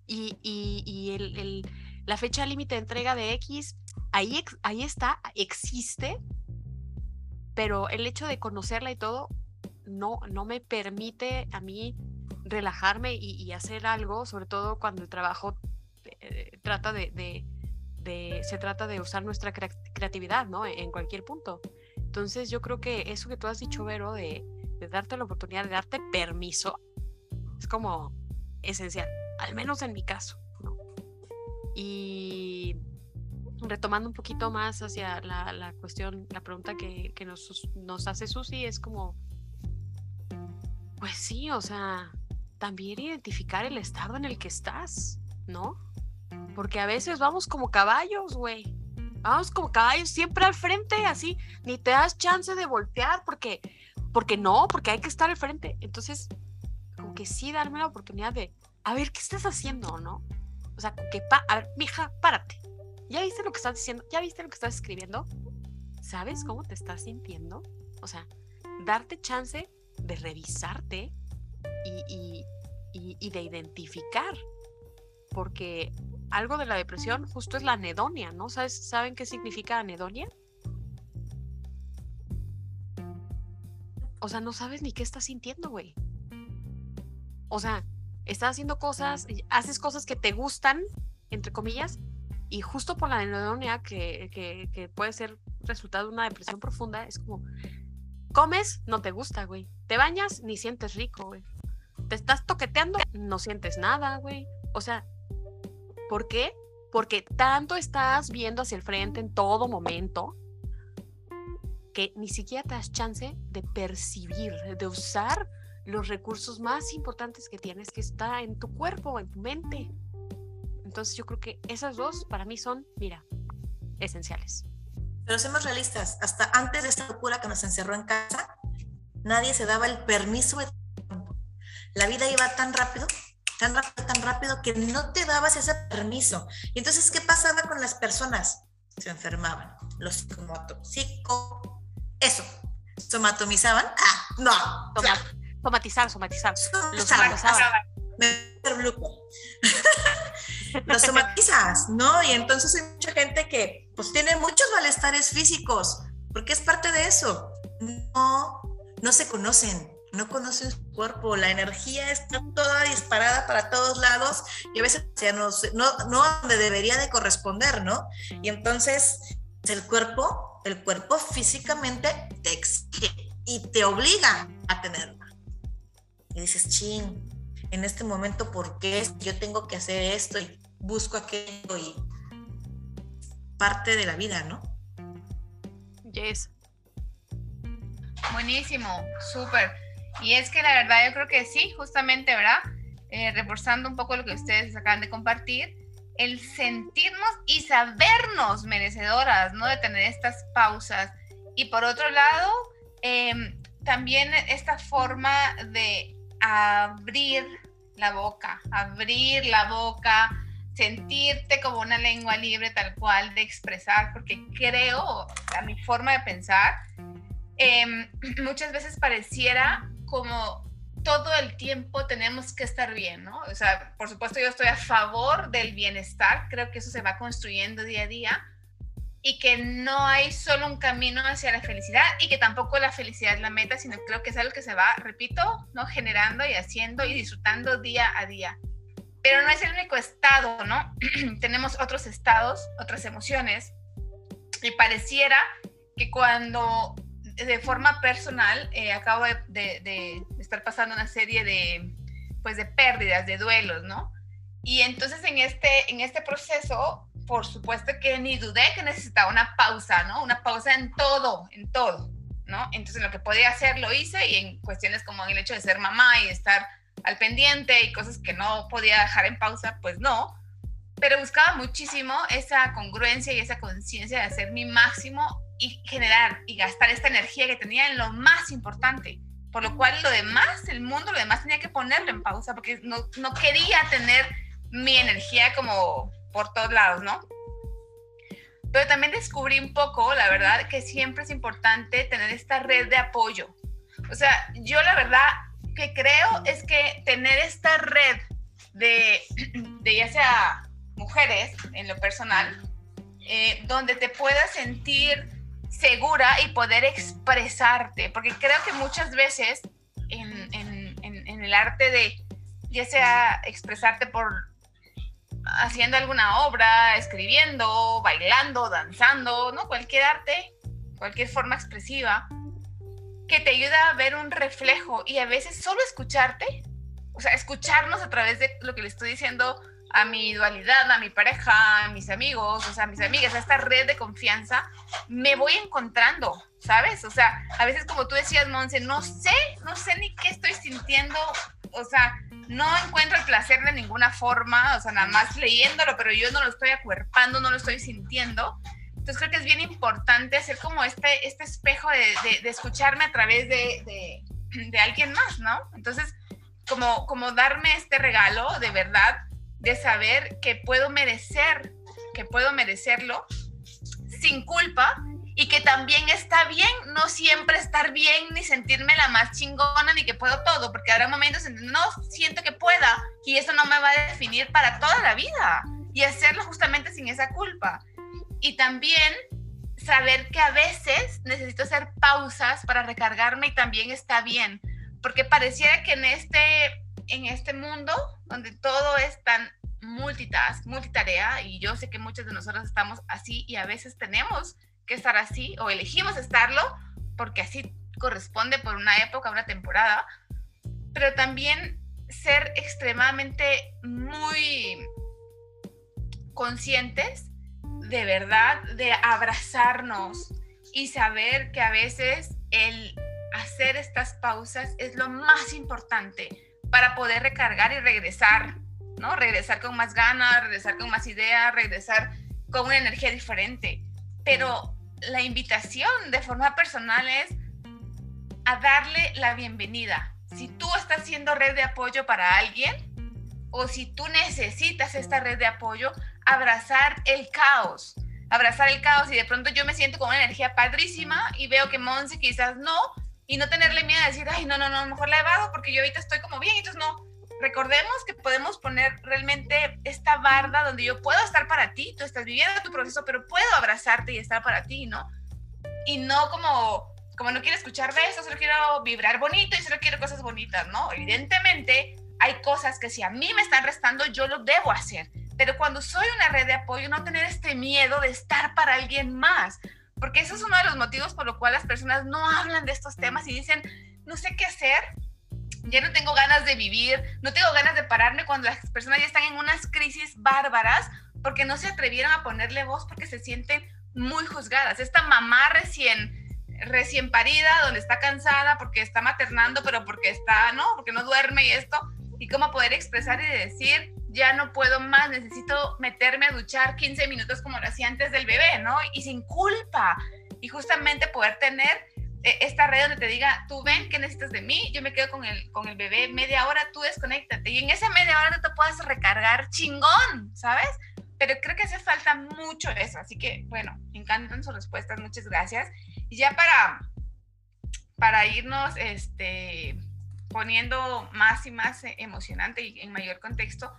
Y, y, el, la fecha límite de entrega de X, ahí, ahí está, existe, pero el hecho de conocerla y todo, no, no me permite a mí relajarme y, hacer algo, sobre todo cuando el trabajo eh, trata de, de, se trata de usar nuestra creatividad, ¿no? En cualquier punto. Entonces yo creo que eso que tú has dicho, Vero, de, darte la oportunidad, de darte permiso, es como esencial, al menos en mi caso. ¿no? Y retomando un poquito más hacia la, la cuestión, la pregunta que, que nos, nos, hace Susi es como, pues sí, o sea, también identificar el estado en el que estás, ¿no? Porque a veces vamos como caballos, güey. Vamos como caballos siempre al frente, así, ni te das chance de voltear porque porque no, porque hay que estar al frente. Entonces, como que sí darme la oportunidad de, a ver, ¿qué estás haciendo, no? O sea, que, pa a ver, mija, párate. ¿Ya viste lo que estás diciendo? ¿Ya viste lo que estás escribiendo? ¿Sabes cómo te estás sintiendo? O sea, darte chance de revisarte y, y, y de identificar. Porque algo de la depresión justo es la anedonia, ¿no? ¿Sabes, ¿Saben qué significa anedonia? o sea, no sabes ni qué estás sintiendo, güey. O sea, estás haciendo cosas, haces cosas que te gustan, entre comillas, y justo por la anedonia que, que, puede ser resultado de una depresión profunda, es como, comes, no te gusta, güey. Te bañas, ni sientes rico, güey. Te estás toqueteando, no sientes nada, güey. O sea, ¿por qué? Porque tanto estás viendo hacia el frente en todo momento que ni siquiera te das chance de percibir, de usar los recursos más importantes que tienes, que está en tu cuerpo, en tu mente. Entonces yo creo que esas dos para mí son, mira, esenciales. Pero seamos realistas, hasta antes de esta locura que nos encerró en casa, nadie se daba el permiso de La vida iba tan rápido, tan rápido, tan rápido que no te dabas ese permiso. Y entonces, ¿qué pasaba con las personas? Se enfermaban. Los psico, eso. ¿Somatomizaban? Ah, no. somatizar, somatizar. Los somatizaban. Los somatizas, ¿no? Y entonces hay mucha gente que pues tiene muchos malestares físicos, porque es parte de eso. No, no se conocen, no conocen su cuerpo, la energía está toda disparada para todos lados y a veces ya no, no, no donde debería de corresponder, ¿no? Y entonces el cuerpo el cuerpo físicamente te exige y te obliga a tenerla. Y dices, chin, en este momento, ¿por qué yo tengo que hacer esto y busco aquello y parte de la vida, ¿no? Yes. Buenísimo, súper. Y es que la verdad yo creo que sí, justamente, ¿verdad? Eh, reforzando un poco lo que ustedes acaban de compartir, el sentirnos y sabernos merecedoras, ¿no? De tener estas pausas. Y por otro lado, em, también esta forma de abrir la boca, abrir la boca, sentirte como una lengua libre tal cual de expresar, porque creo, a mi forma de pensar, em, muchas veces pareciera como todo el tiempo tenemos que estar bien, ¿no? O sea, por supuesto yo estoy a favor del bienestar, creo que eso se va construyendo día a día y que no hay solo un camino hacia la felicidad y que tampoco la felicidad es la meta, sino creo que es algo que se va, repito, ¿no? Generando y haciendo y disfrutando día a día. Pero no es el único estado, ¿no? Tenemos otros estados, otras emociones y pareciera que cuando de forma personal, eh, acabo de, estar pasando una serie de, pues, de pérdidas, de duelos, ¿no? Y entonces en este, en este proceso, por supuesto que ni dudé que necesitaba una pausa, ¿no? Una pausa en todo, en todo, ¿no? Entonces lo que podía hacer lo hice y en cuestiones como el hecho de ser mamá y estar al pendiente y cosas que no podía dejar en pausa, pues no. Pero buscaba muchísimo esa congruencia y esa conciencia de hacer mi máximo y generar y gastar esta energía que tenía en lo más importante. Por lo cual lo demás, el mundo, lo demás tenía que ponerlo en pausa porque no, no quería tener mi energía como por todos lados, ¿no? Pero también descubrí un poco, la verdad, que siempre es importante tener esta red de apoyo. O sea, yo la verdad que creo es que tener esta red de, de ya sea mujeres en lo personal, eh, donde te puedas sentir segura y poder expresarte, porque creo que muchas veces en, en, el arte de, ya sea expresarte por haciendo alguna obra, escribiendo, bailando, danzando, ¿no? Cualquier arte, cualquier forma expresiva, que te ayuda a ver un reflejo y a veces solo escucharte, o sea, escucharnos a través de lo que le estoy diciendo a mi dualidad, a mi pareja, a mis amigos, o sea, a mis amigas, a esta red de confianza, me voy encontrando, ¿sabes? O sea, a veces como tú decías, Monse, no sé, no sé ni qué estoy sintiendo, o sea, no encuentro el placer de ninguna forma, o sea, nada más leyéndolo, pero yo no lo estoy acuerpando, no lo estoy sintiendo. Entonces creo que es bien importante hacer como este, este espejo de, de, escucharme a través de, de, de, alguien más, ¿no? Entonces, como, como darme este regalo de verdad de saber que puedo merecer, que puedo merecerlo sin culpa y que también está bien no siempre estar bien ni sentirme la más chingona ni que puedo todo, porque habrá momentos en que no siento que pueda y eso no me va a definir para toda la vida y hacerlo justamente sin esa culpa. Y también saber que a veces necesito hacer pausas para recargarme y también está bien, porque pareciera que en este en este mundo donde todo es tan multitask, multitarea, y yo sé que muchos de nosotros estamos así y a veces tenemos que estar así o elegimos estarlo porque así corresponde por una época, una temporada, pero también ser extremadamente muy conscientes de verdad, de abrazarnos y saber que a veces el hacer estas pausas es lo más importante para poder recargar y regresar, ¿no? Regresar con más ganas, regresar con más ideas, regresar con una energía diferente. Pero la invitación de forma personal es a darle la bienvenida. Si tú estás siendo red de apoyo para alguien o si tú necesitas esta red de apoyo, abrazar el caos. Abrazar el caos y de pronto yo me siento con una energía padrísima y veo que Monse quizás no, y no tenerle miedo a decir, ay, no, no, no, mejor la evado porque yo ahorita estoy como bien, entonces no. Recordemos que podemos poner realmente esta barda donde yo puedo estar para ti, tú estás viviendo tu proceso, pero puedo abrazarte y estar para ti, ¿no? Y no como, como no quiero escuchar eso, solo quiero vibrar bonito y solo quiero cosas bonitas, ¿no? Evidentemente hay cosas que si a mí me están restando, yo lo debo hacer. Pero cuando soy una red de apoyo, no tener este miedo de estar para alguien más, porque eso es uno de los motivos por lo cual las personas no hablan de estos temas y dicen, no sé qué hacer, ya no tengo ganas de vivir, no tengo ganas de pararme cuando las personas ya están en unas crisis bárbaras porque no se atrevieron a ponerle voz porque se sienten muy juzgadas. Esta mamá recién recién parida, donde está cansada porque está maternando, pero porque está, ¿no? Porque no duerme y esto, y cómo poder expresar y decir, ya no puedo más, necesito meterme a duchar 15 minutos como lo hacía antes del bebé, ¿no? Y sin culpa. Y justamente poder tener eh, esta red donde te diga, tú ven qué necesitas de mí, yo me quedo con el, con el bebé media hora, tú desconéctate. Y en esa media hora tú te puedes recargar chingón, ¿sabes? Pero creo que hace falta mucho eso. Así que, bueno, me encantan sus respuestas, muchas gracias. Y ya para, para irnos este, poniendo más y más emocionante y en mayor contexto,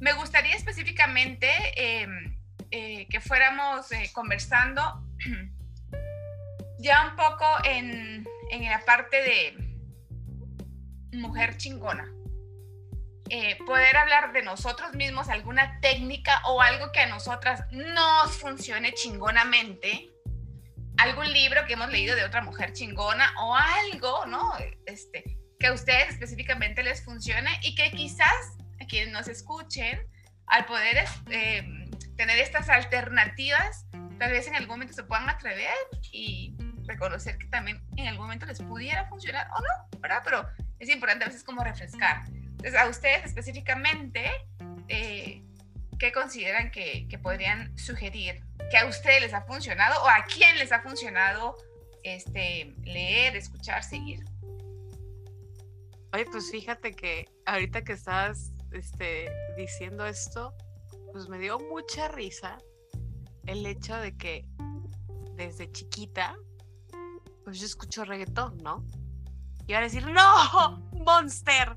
me gustaría específicamente em, eh, que fuéramos eh, conversando ya un poco en, en, la parte de mujer chingona. Eh, poder hablar de nosotros mismos, alguna técnica o algo que a nosotras nos funcione chingonamente, algún libro que hemos leído de otra mujer chingona o algo, ¿no? Este, que a ustedes específicamente les funcione y que quizás quienes nos escuchen, al poder eh, tener estas alternativas, tal vez en algún momento se puedan atrever y reconocer que también en algún momento les pudiera funcionar o no, ¿verdad? Pero es importante a veces como refrescar. Entonces, a ustedes específicamente, eh, ¿qué consideran que, podrían sugerir? ¿Que a ustedes les ha funcionado o a quién les ha funcionado este, leer, escuchar, seguir? Oye, pues fíjate que ahorita que estabas este, diciendo esto, pues me dio mucha risa el hecho de que desde chiquita, pues yo escucho reggaetón, ¿no? Y a decir, no, Monster,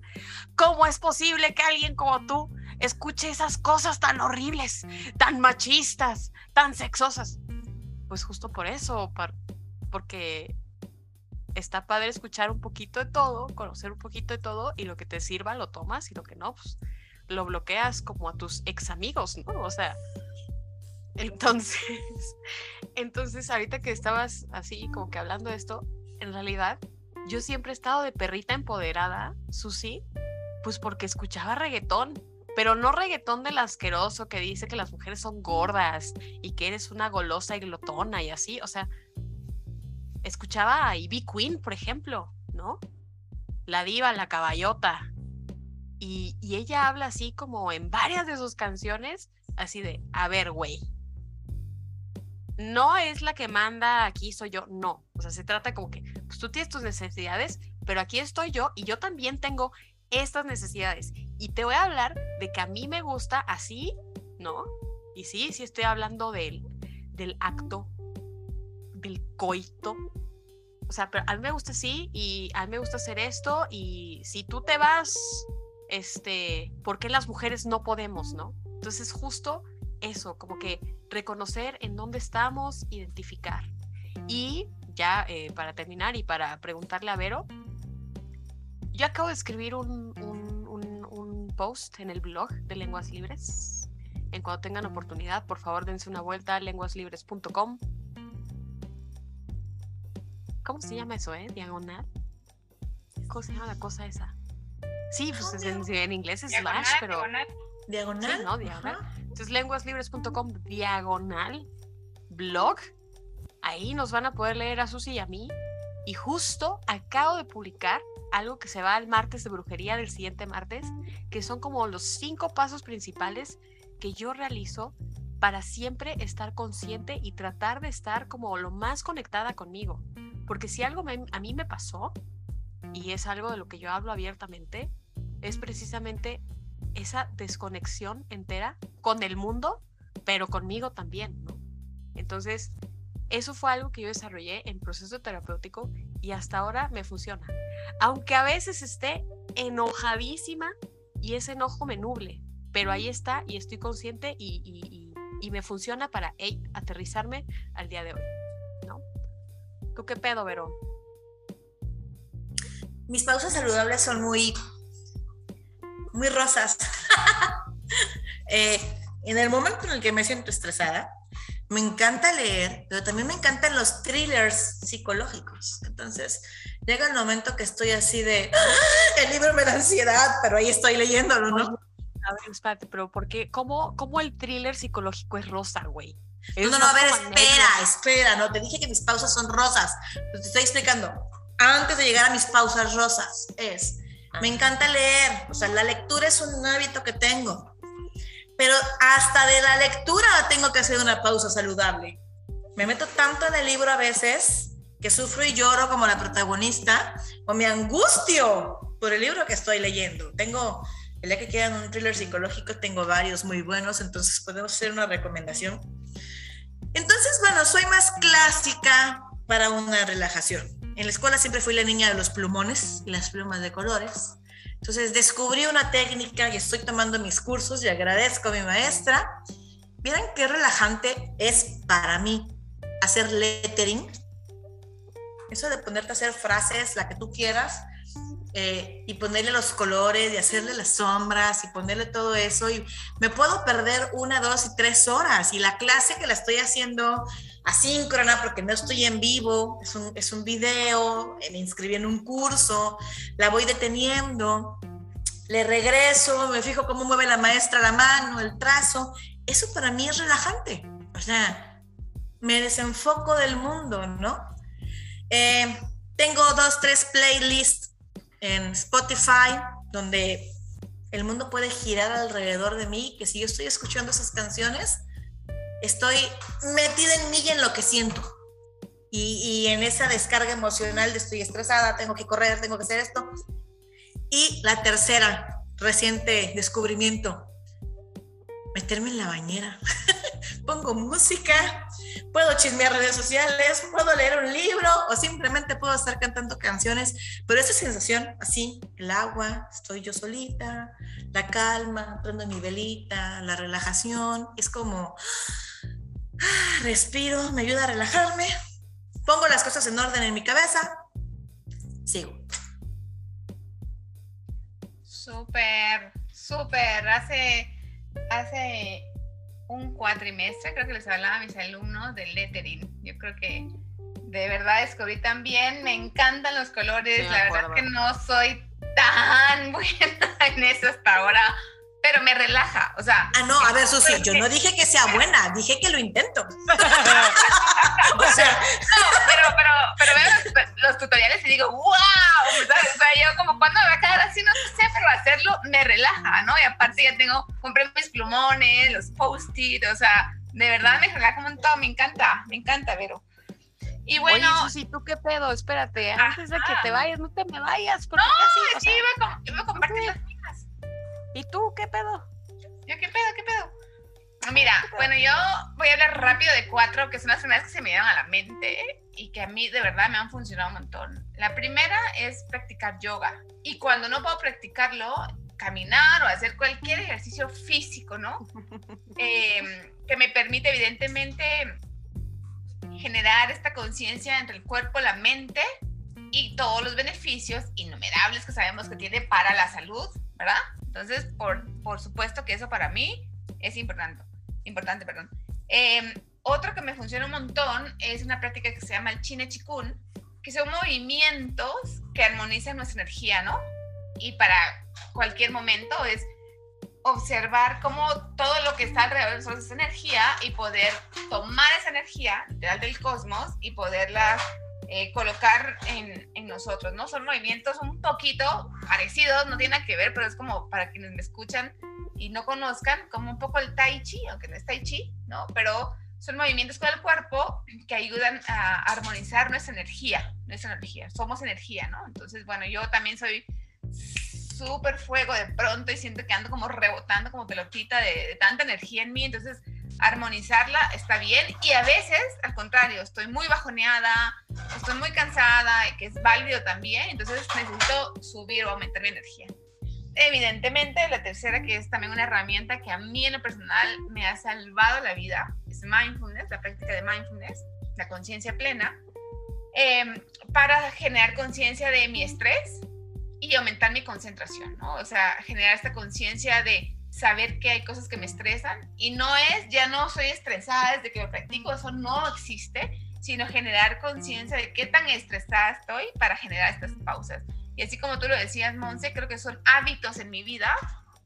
¿cómo es posible que alguien como tú escuche esas cosas tan horribles, tan machistas, tan sexosas? Pues justo por eso, porque está padre escuchar un poquito de todo, conocer un poquito de todo y lo que te sirva lo tomas y lo que no, pues lo bloqueas como a tus ex amigos, ¿no? O sea, entonces, entonces ahorita que estabas así como que hablando de esto, en realidad yo siempre he estado de perrita empoderada, Susi, pues porque escuchaba reggaetón, pero no reggaetón del asqueroso que dice que las mujeres son gordas y que eres una golosa y glotona y así, o sea, escuchaba a Ivy Queen, por ejemplo, ¿no? La diva, la caballota. Y, y ella habla así como en varias de sus canciones, así de, a ver, güey, no es la que manda, aquí soy yo, no. O sea, se trata como que pues, tú tienes tus necesidades, pero aquí estoy yo y yo también tengo estas necesidades. Y te voy a hablar de que a mí me gusta así, ¿no? Y sí, sí estoy hablando del, del acto, del coito. O sea, pero a mí me gusta así y a mí me gusta hacer esto y si tú te vas, este, ¿por qué las mujeres no podemos, no? Entonces justo eso, como que reconocer en dónde estamos, identificar. Y ya eh, para terminar y para preguntarle a Vero, yo acabo de escribir un, un, un, post en el blog de Lenguas Libres. En cuando tengan oportunidad, por favor dense una vuelta a lenguaslibres.com. ¿Cómo se llama eso, eh? Diagonal. ¿Cómo se llama la cosa esa? Sí, pues en, en, inglés es slash, pero. Diagonal. Sí, no, diagonal. Entonces, lenguaslibres.com diagonal blog. Ahí nos van a poder leer a Susi y a mí. Y justo acabo de publicar algo que se va al martes de brujería del siguiente martes, que son como los cinco pasos principales que yo realizo para siempre estar consciente y tratar de estar como lo más conectada conmigo. Porque si algo a mí me pasó, y es algo de lo que yo hablo abiertamente, es precisamente esa desconexión entera con el mundo, pero conmigo también, ¿no? Entonces, eso fue algo que yo desarrollé en proceso terapéutico y hasta ahora me funciona. Aunque a veces esté enojadísima y ese enojo me nuble, pero ahí está y estoy consciente y, me funciona para aterrizarme al día de hoy, ¿no? ¿Tú qué pedo, Vero? Mis pausas saludables son muy muy rosas. Eh, en el momento en el que me siento estresada, me encanta leer, pero también me encantan los thrillers psicológicos. Entonces, llega el momento que estoy así de, ¡Ah! el libro me da ansiedad, pero ahí estoy leyéndolo, ¿no? A ver, espérate, pero ¿por qué? ¿Cómo, cómo el thriller psicológico es rosa, güey? No, no, no, a ver, espera, espera, no, te dije que mis pausas son rosas, te estoy explicando. Antes de llegar a mis pausas rosas, es, me encanta leer, o sea, la lectura es un hábito que tengo, pero hasta de la lectura tengo que hacer una pausa saludable. Me meto tanto en el libro a veces que sufro y lloro como la protagonista, o me angustio por el libro que estoy leyendo. Tengo, el día que quedan un thriller psicológico, tengo varios muy buenos, entonces podemos hacer una recomendación. Entonces, bueno, soy más clásica para una relajación. En la escuela siempre fui la niña de los plumones y las plumas de colores. Entonces descubrí una técnica y estoy tomando mis cursos y agradezco a mi maestra. Miren qué relajante es para mí hacer lettering. Eso de ponerte a hacer frases, la que tú quieras, eh, y ponerle los colores y hacerle las sombras y ponerle todo eso. Y me puedo perder una, dos y tres horas. Y la clase que la estoy haciendo asíncrona porque no estoy en vivo, es un, es un video, me inscribí en un curso, la voy deteniendo, le regreso, me fijo cómo mueve la maestra la mano, el trazo. Eso para mí es relajante. O sea, me desenfoco del mundo, ¿no? Eh, tengo dos, tres playlists en Spotify donde el mundo puede girar alrededor de mí, que si yo estoy escuchando esas canciones, estoy metida en mí y en lo que siento. Y, en esa descarga emocional de estoy estresada, tengo que correr, tengo que hacer esto. Y la tercera, reciente descubrimiento, meterme en la bañera. Pongo música, puedo chismear redes sociales, puedo leer un libro o simplemente puedo estar cantando canciones, pero esa sensación así, el agua, estoy yo solita, la calma, prendo mi velita, la relajación, es como respiro, me ayuda a relajarme, pongo las cosas en orden en mi cabeza, sigo. Súper, súper. Hace, hace un cuatrimestre creo que les hablaba a mis alumnos del lettering. Yo creo que de verdad descubrí también, me encantan los colores, la verdad que no soy tan buena en eso hasta ahora, pero me relaja, o sea. Ah, no, a ver, Susi, yo no dije que sea buena, dije que lo intento. o sea. No, pero, pero, pero veo los, tutoriales y digo, wow, o sea, yo como cuando me va a quedar así, no sé, pero hacerlo me relaja, ¿no? Y aparte ya tengo, compré mis plumones, los post-it, o sea, de verdad me relaja un montón, me encanta, me encanta, Vero. Y bueno. Oye, Susi, ¿tú qué pedo? Espérate, antes de que te vayas, no te me vayas. Porque no, casi, sí, iba, a, iba a compartir las ¿Y tú qué pedo? ¿Yo qué pedo? ¿Qué pedo? Mira, bueno, yo voy a hablar rápido de cuatro, que son las primeras que se me dieron a la mente y que a mí de verdad me han funcionado un montón. La primera es practicar yoga. Y cuando no puedo practicarlo, caminar o hacer cualquier ejercicio físico, ¿no? Em, que me permite evidentemente generar esta conciencia entre el cuerpo, la mente y todos los beneficios innumerables que sabemos que tiene para la salud, ¿verdad? Entonces, por, por supuesto que eso para mí es importante. Importante, perdón. Em, otro que me funciona un montón es una práctica que se llama el Chine Chikun, que son movimientos que armonizan nuestra energía, ¿no? Y para cualquier momento es observar cómo todo lo que está alrededor de nosotros es energía y poder tomar esa energía del cosmos y poderla eh, colocar en, en, nosotros, ¿no? Son movimientos un poquito parecidos, no tiene nada que ver, pero es como para quienes me escuchan y no conozcan, como un poco el tai chi, aunque no es tai chi, ¿no? Pero son movimientos con el cuerpo que ayudan a armonizar nuestra energía, nuestra energía, somos energía, ¿no? Entonces, bueno, yo también soy súper fuego de pronto y siento que ando como rebotando como pelotita de, tanta energía en mí, entonces armonizarla está bien y a veces, al contrario, estoy muy bajoneada, estoy muy cansada, que es válido también, entonces necesito subir o aumentar mi energía. Evidentemente, la tercera, que es también una herramienta que a mí en lo personal me ha salvado la vida, es mindfulness, la práctica de mindfulness, la conciencia plena, em, para generar conciencia de mi estrés y aumentar mi concentración, ¿no? O sea, generar esta conciencia de saber que hay cosas que me estresan y no es, ya no soy estresada desde que lo practico, eso no existe, sino generar conciencia de qué tan estresada estoy para generar estas pausas. Y así como tú lo decías, Monse, creo que son hábitos en mi vida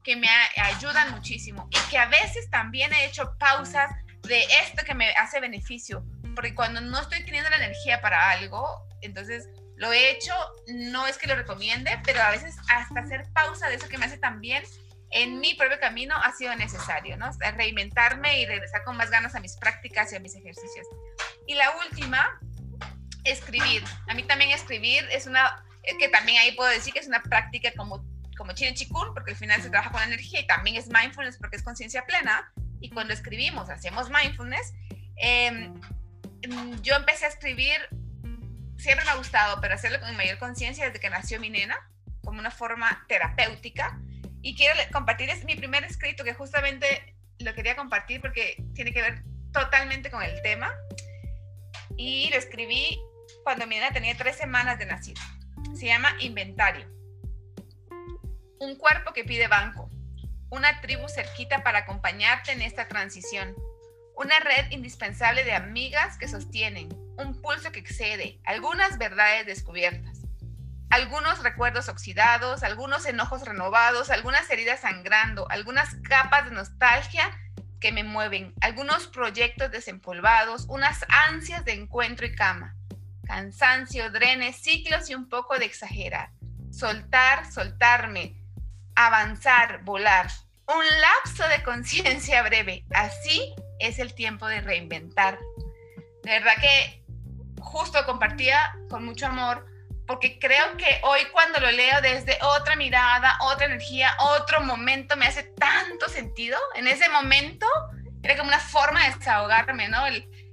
que me ayudan muchísimo y que a veces también he hecho pausas de esto que me hace beneficio, porque cuando no estoy teniendo la energía para algo, entonces lo he hecho, no es que lo recomiende, pero a veces hasta hacer pausa de eso que me hace tan bien en mi propio camino ha sido necesario, ¿no? Reinventarme y regresar con más ganas a mis prácticas y a mis ejercicios. Y la última, escribir. A mí también escribir es una, que también ahí puedo decir que es una práctica como, como Chinen Chikun, porque al final se trabaja con energía y también es mindfulness porque es conciencia plena. Y cuando escribimos, hacemos mindfulness, eh, yo empecé a escribir, siempre me ha gustado, pero hacerlo con mayor conciencia desde que nació mi nena, como una forma terapéutica. Y quiero compartir, es mi primer escrito que justamente lo quería compartir porque tiene que ver totalmente con el tema. Y lo escribí cuando mi nena tenía tres semanas de nacido. Se llama Inventario. Un cuerpo que pide banco. Una tribu cerquita para acompañarte en esta transición una red indispensable de amigas que sostienen, un pulso que excede, algunas verdades descubiertas, algunos recuerdos oxidados, algunos enojos renovados, algunas heridas sangrando, algunas capas de nostalgia que me mueven, algunos proyectos desempolvados, unas ansias de encuentro y cama, cansancio, drenes, ciclos y un poco de exagerar, soltar, soltarme, avanzar, volar, un lapso de conciencia breve, así es el tiempo de reinventar. De verdad que justo compartía con mucho amor porque creo que hoy cuando lo leo desde otra mirada, otra energía, otro momento, me hace tanto sentido. En ese momento era como una forma de desahogarme, ¿no?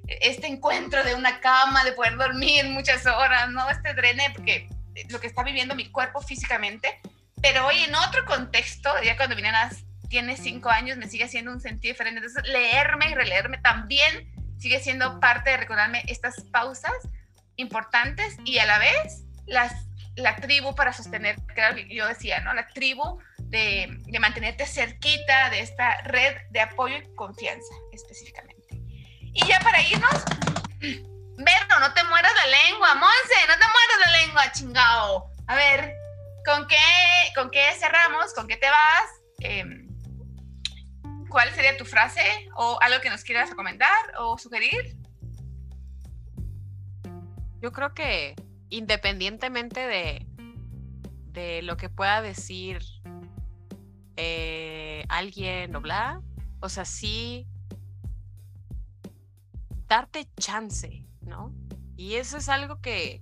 este encuentro de una cama, de poder dormir muchas horas, ¿no? Este drene, porque lo que está viviendo mi cuerpo físicamente. Pero hoy en otro contexto, ya cuando vienen las tiene cinco años, me sigue siendo un sentido diferente. Entonces, leerme y releerme también sigue siendo parte de recordarme estas pausas importantes y a la vez las, la tribu para sostener, claro, yo decía, ¿no? La tribu de, de, mantenerte cerquita de esta red de apoyo y confianza específicamente. Y ya para irnos, Berno, no te mueras de lengua, Monse, no te mueras de lengua, chingao. A ver, ¿con qué, con qué cerramos? ¿Con qué te vas? Eh, ¿cuál sería tu frase o algo que nos quieras comentar o sugerir? Yo creo que independientemente de, de lo que pueda decir eh, alguien o bla, o sea, sí darte chance, ¿no? Y eso es algo que,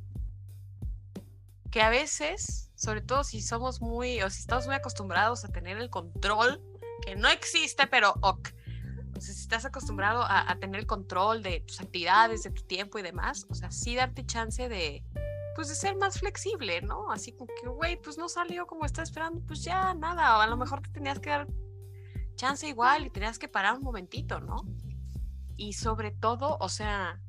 que a veces, sobre todo si somos muy, o si estamos muy acostumbrados a tener el control que no existe, pero ok. O sea, si estás acostumbrado a, tener el control de tus actividades, de tu tiempo y demás, o sea, sí darte chance de, pues de ser más flexible, ¿no? Así como que, güey, pues no salió como estás esperando, pues ya nada, o a lo mejor te tenías que dar chance igual y tenías que parar un momentito, ¿no? Y sobre todo, o sea,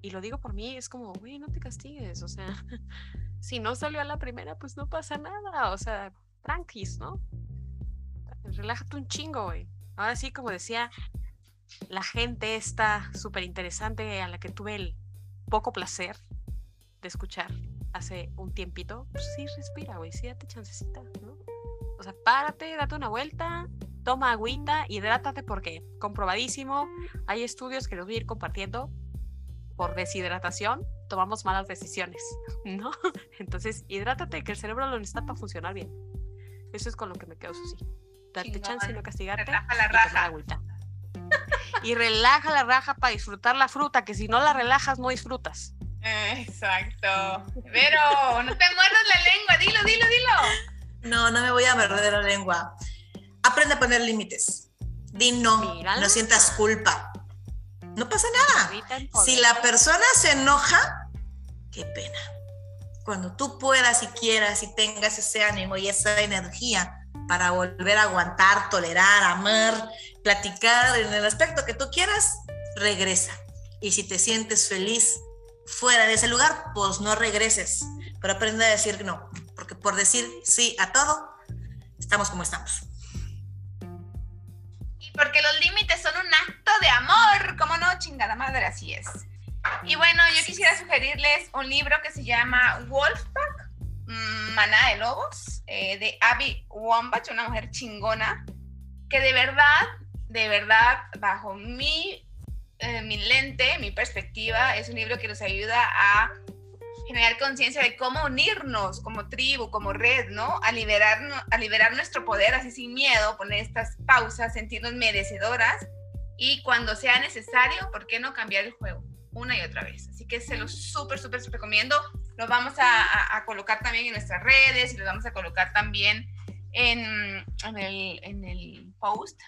y lo digo por mí, es como, güey, no te castigues, o sea, si no salió a la primera, pues no pasa nada, o sea, tranquis, ¿no? Relájate un chingo, güey. Ahora sí, como decía, la gente está súper interesante a la que tuve el poco placer de escuchar hace un tiempito, pues sí, respira, güey, sí, date chancecita, ¿no? O sea, párate, date una vuelta, toma agüita, hidrátate porque comprobadísimo, hay estudios que los voy a ir compartiendo, por deshidratación tomamos malas decisiones, ¿no? Entonces, hidrátate, que el cerebro lo necesita para funcionar bien. Eso es con lo que me quedo, Susi darte chance y no castigarte. Relaja la raja. Y, relaja la raja para disfrutar la fruta, que si no la relajas, no disfrutas. Exacto. Pero no te muerdas la lengua, dilo, dilo, dilo. No, no me voy a morder la lengua. Aprende a poner límites. Di no, no sientas culpa. No pasa nada. Si la persona se enoja, qué pena. Cuando tú puedas y quieras y tengas ese ánimo y esa energía para volver a aguantar, tolerar, amar, platicar en el aspecto que tú quieras, regresa. Y si te sientes feliz fuera de ese lugar, pues no regreses, pero aprende a decir no, porque por decir sí a todo, estamos como estamos. porque los límites son un acto de amor, ¿cómo no? Chingada madre, así es. Y bueno, yo quisiera sugerirles un libro que se llama Wolfpack, Maná de Lobos, eh, de Abby Wambach, una mujer chingona, que de verdad, de verdad, bajo mi, eh, mi lente, mi perspectiva, es un libro que nos ayuda a generar conciencia de cómo unirnos como tribu, como red, ¿no? A liberar, a liberar nuestro poder así sin miedo, poner estas pausas, sentirnos merecedoras y cuando sea necesario, ¿por qué no cambiar el juego? Una y otra vez. Así que se lo súper, súper recomiendo. Lo vamos a, colocar también en nuestras redes y lo vamos a colocar también en, en, el, en el post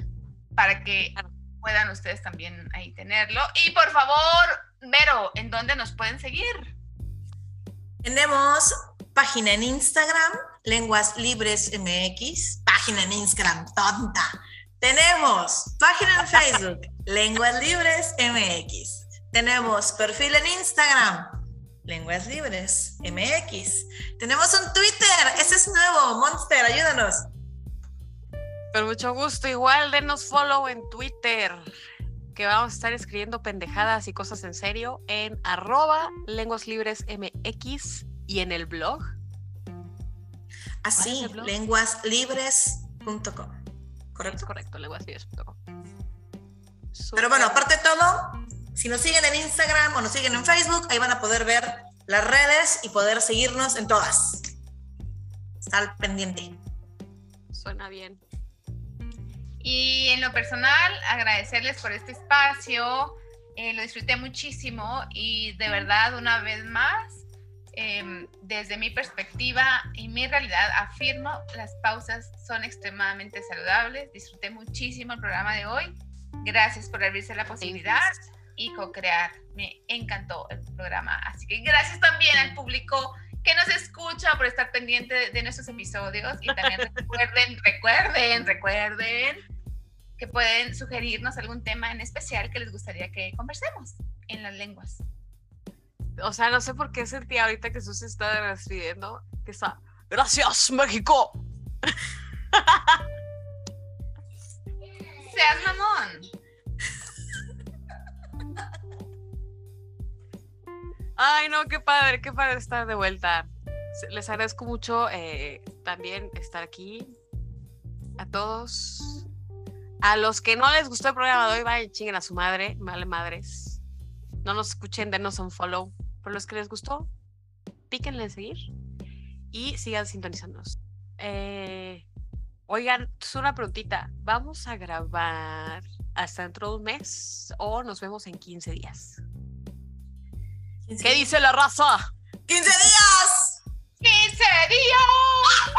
para que puedan ustedes también ahí tenerlo. Y por favor, Vero, ¿en dónde nos pueden seguir? Tenemos página en Instagram, Lenguas Libres MX, página en Instagram, tonta. Tenemos página en Facebook, Lenguas Libres MX. Tenemos perfil en Instagram, Lenguas Libres MX. Tenemos un Twitter, ese es nuevo, Monster, ayúdanos. Con mucho gusto, igual denos follow en Twitter que vamos a estar escribiendo pendejadas y cosas en serio en arroba lenguas libres mx y en el blog. Así, lenguaslibres.com. ¿Correcto? correcto, lenguaslibres.com. Pero bueno, aparte de todo, si nos siguen en Instagram o nos siguen en Facebook, ahí van a poder ver las redes y poder seguirnos en todas. Está al pendiente. Suena bien. Y en lo personal, agradecerles por este espacio. Eh, lo disfruté muchísimo y de verdad, una vez más, em, desde mi perspectiva y mi realidad, afirmo, las pausas son extremadamente saludables. Disfruté muchísimo el programa de hoy. Gracias por abrirse la posibilidad y co-crear. Me encantó el programa. Así que gracias también al público que nos escucha por estar pendiente de nuestros episodios y también recuerden, recuerden, recuerden que pueden sugerirnos algún tema en especial que les gustaría que conversemos en las lenguas. O sea, no sé por qué sentí ahorita que Sus está despidiendo, que está, gracias México. Seas mamón. Ay, no, qué padre, qué padre estar de vuelta. Les agradezco mucho eh, también estar aquí. A todos. A los que no les gustó el programa de hoy, vayan chinguen a su madre, vale madres. No nos escuchen, denos un follow. Por los que les gustó, píquenle en seguir y sigan sintonizándonos. Eh, oigan, es una preguntita. ¿Vamos a grabar hasta dentro de un mes o nos vemos en 15 días? ¿Qué dice la raza? ¡15 días! ¡15 días!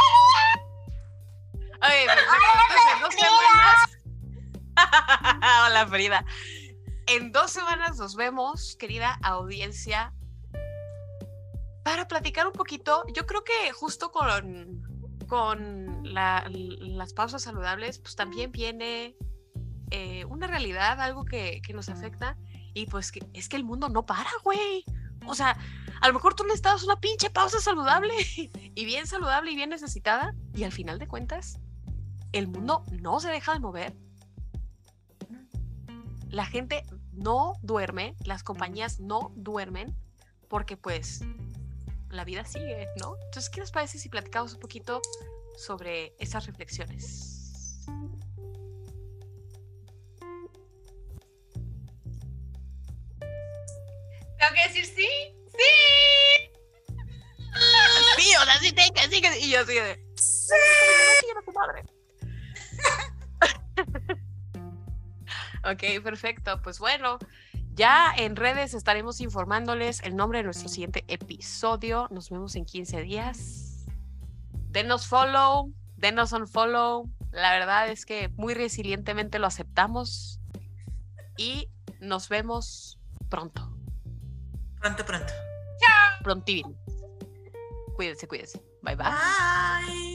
Oye. Entonces, dos semanas Hola Frida. En dos semanas nos vemos, querida audiencia, para platicar un poquito. Yo creo que justo con, con las pausas saludables, pues también viene eh, una realidad, algo que, nos afecta. Y pues que, es que el mundo no para, güey. O sea, a lo mejor tú necesitas una pinche pausa saludable y bien saludable y bien necesitada. Y al final de cuentas, el mundo no se deja de mover la gente no duerme, las compañías no duermen, porque pues la vida sigue, ¿no? Entonces, ¿qué les parece si platicamos un poquito sobre esas reflexiones? Tengo que decir sí, sí. Sí, o sea, sí, tengo que, sí, que, y yo así de. Sí. tu madre. Ok, perfecto. Pues bueno, ya en redes estaremos informándoles el nombre de nuestro siguiente episodio. Nos vemos en 15 días. Denos follow, denos un follow. La verdad es que muy resilientemente lo aceptamos. Y nos vemos pronto. Pronto, pronto. Chao. Prontivin. Cuídense, cuídense. Bye bye. Bye.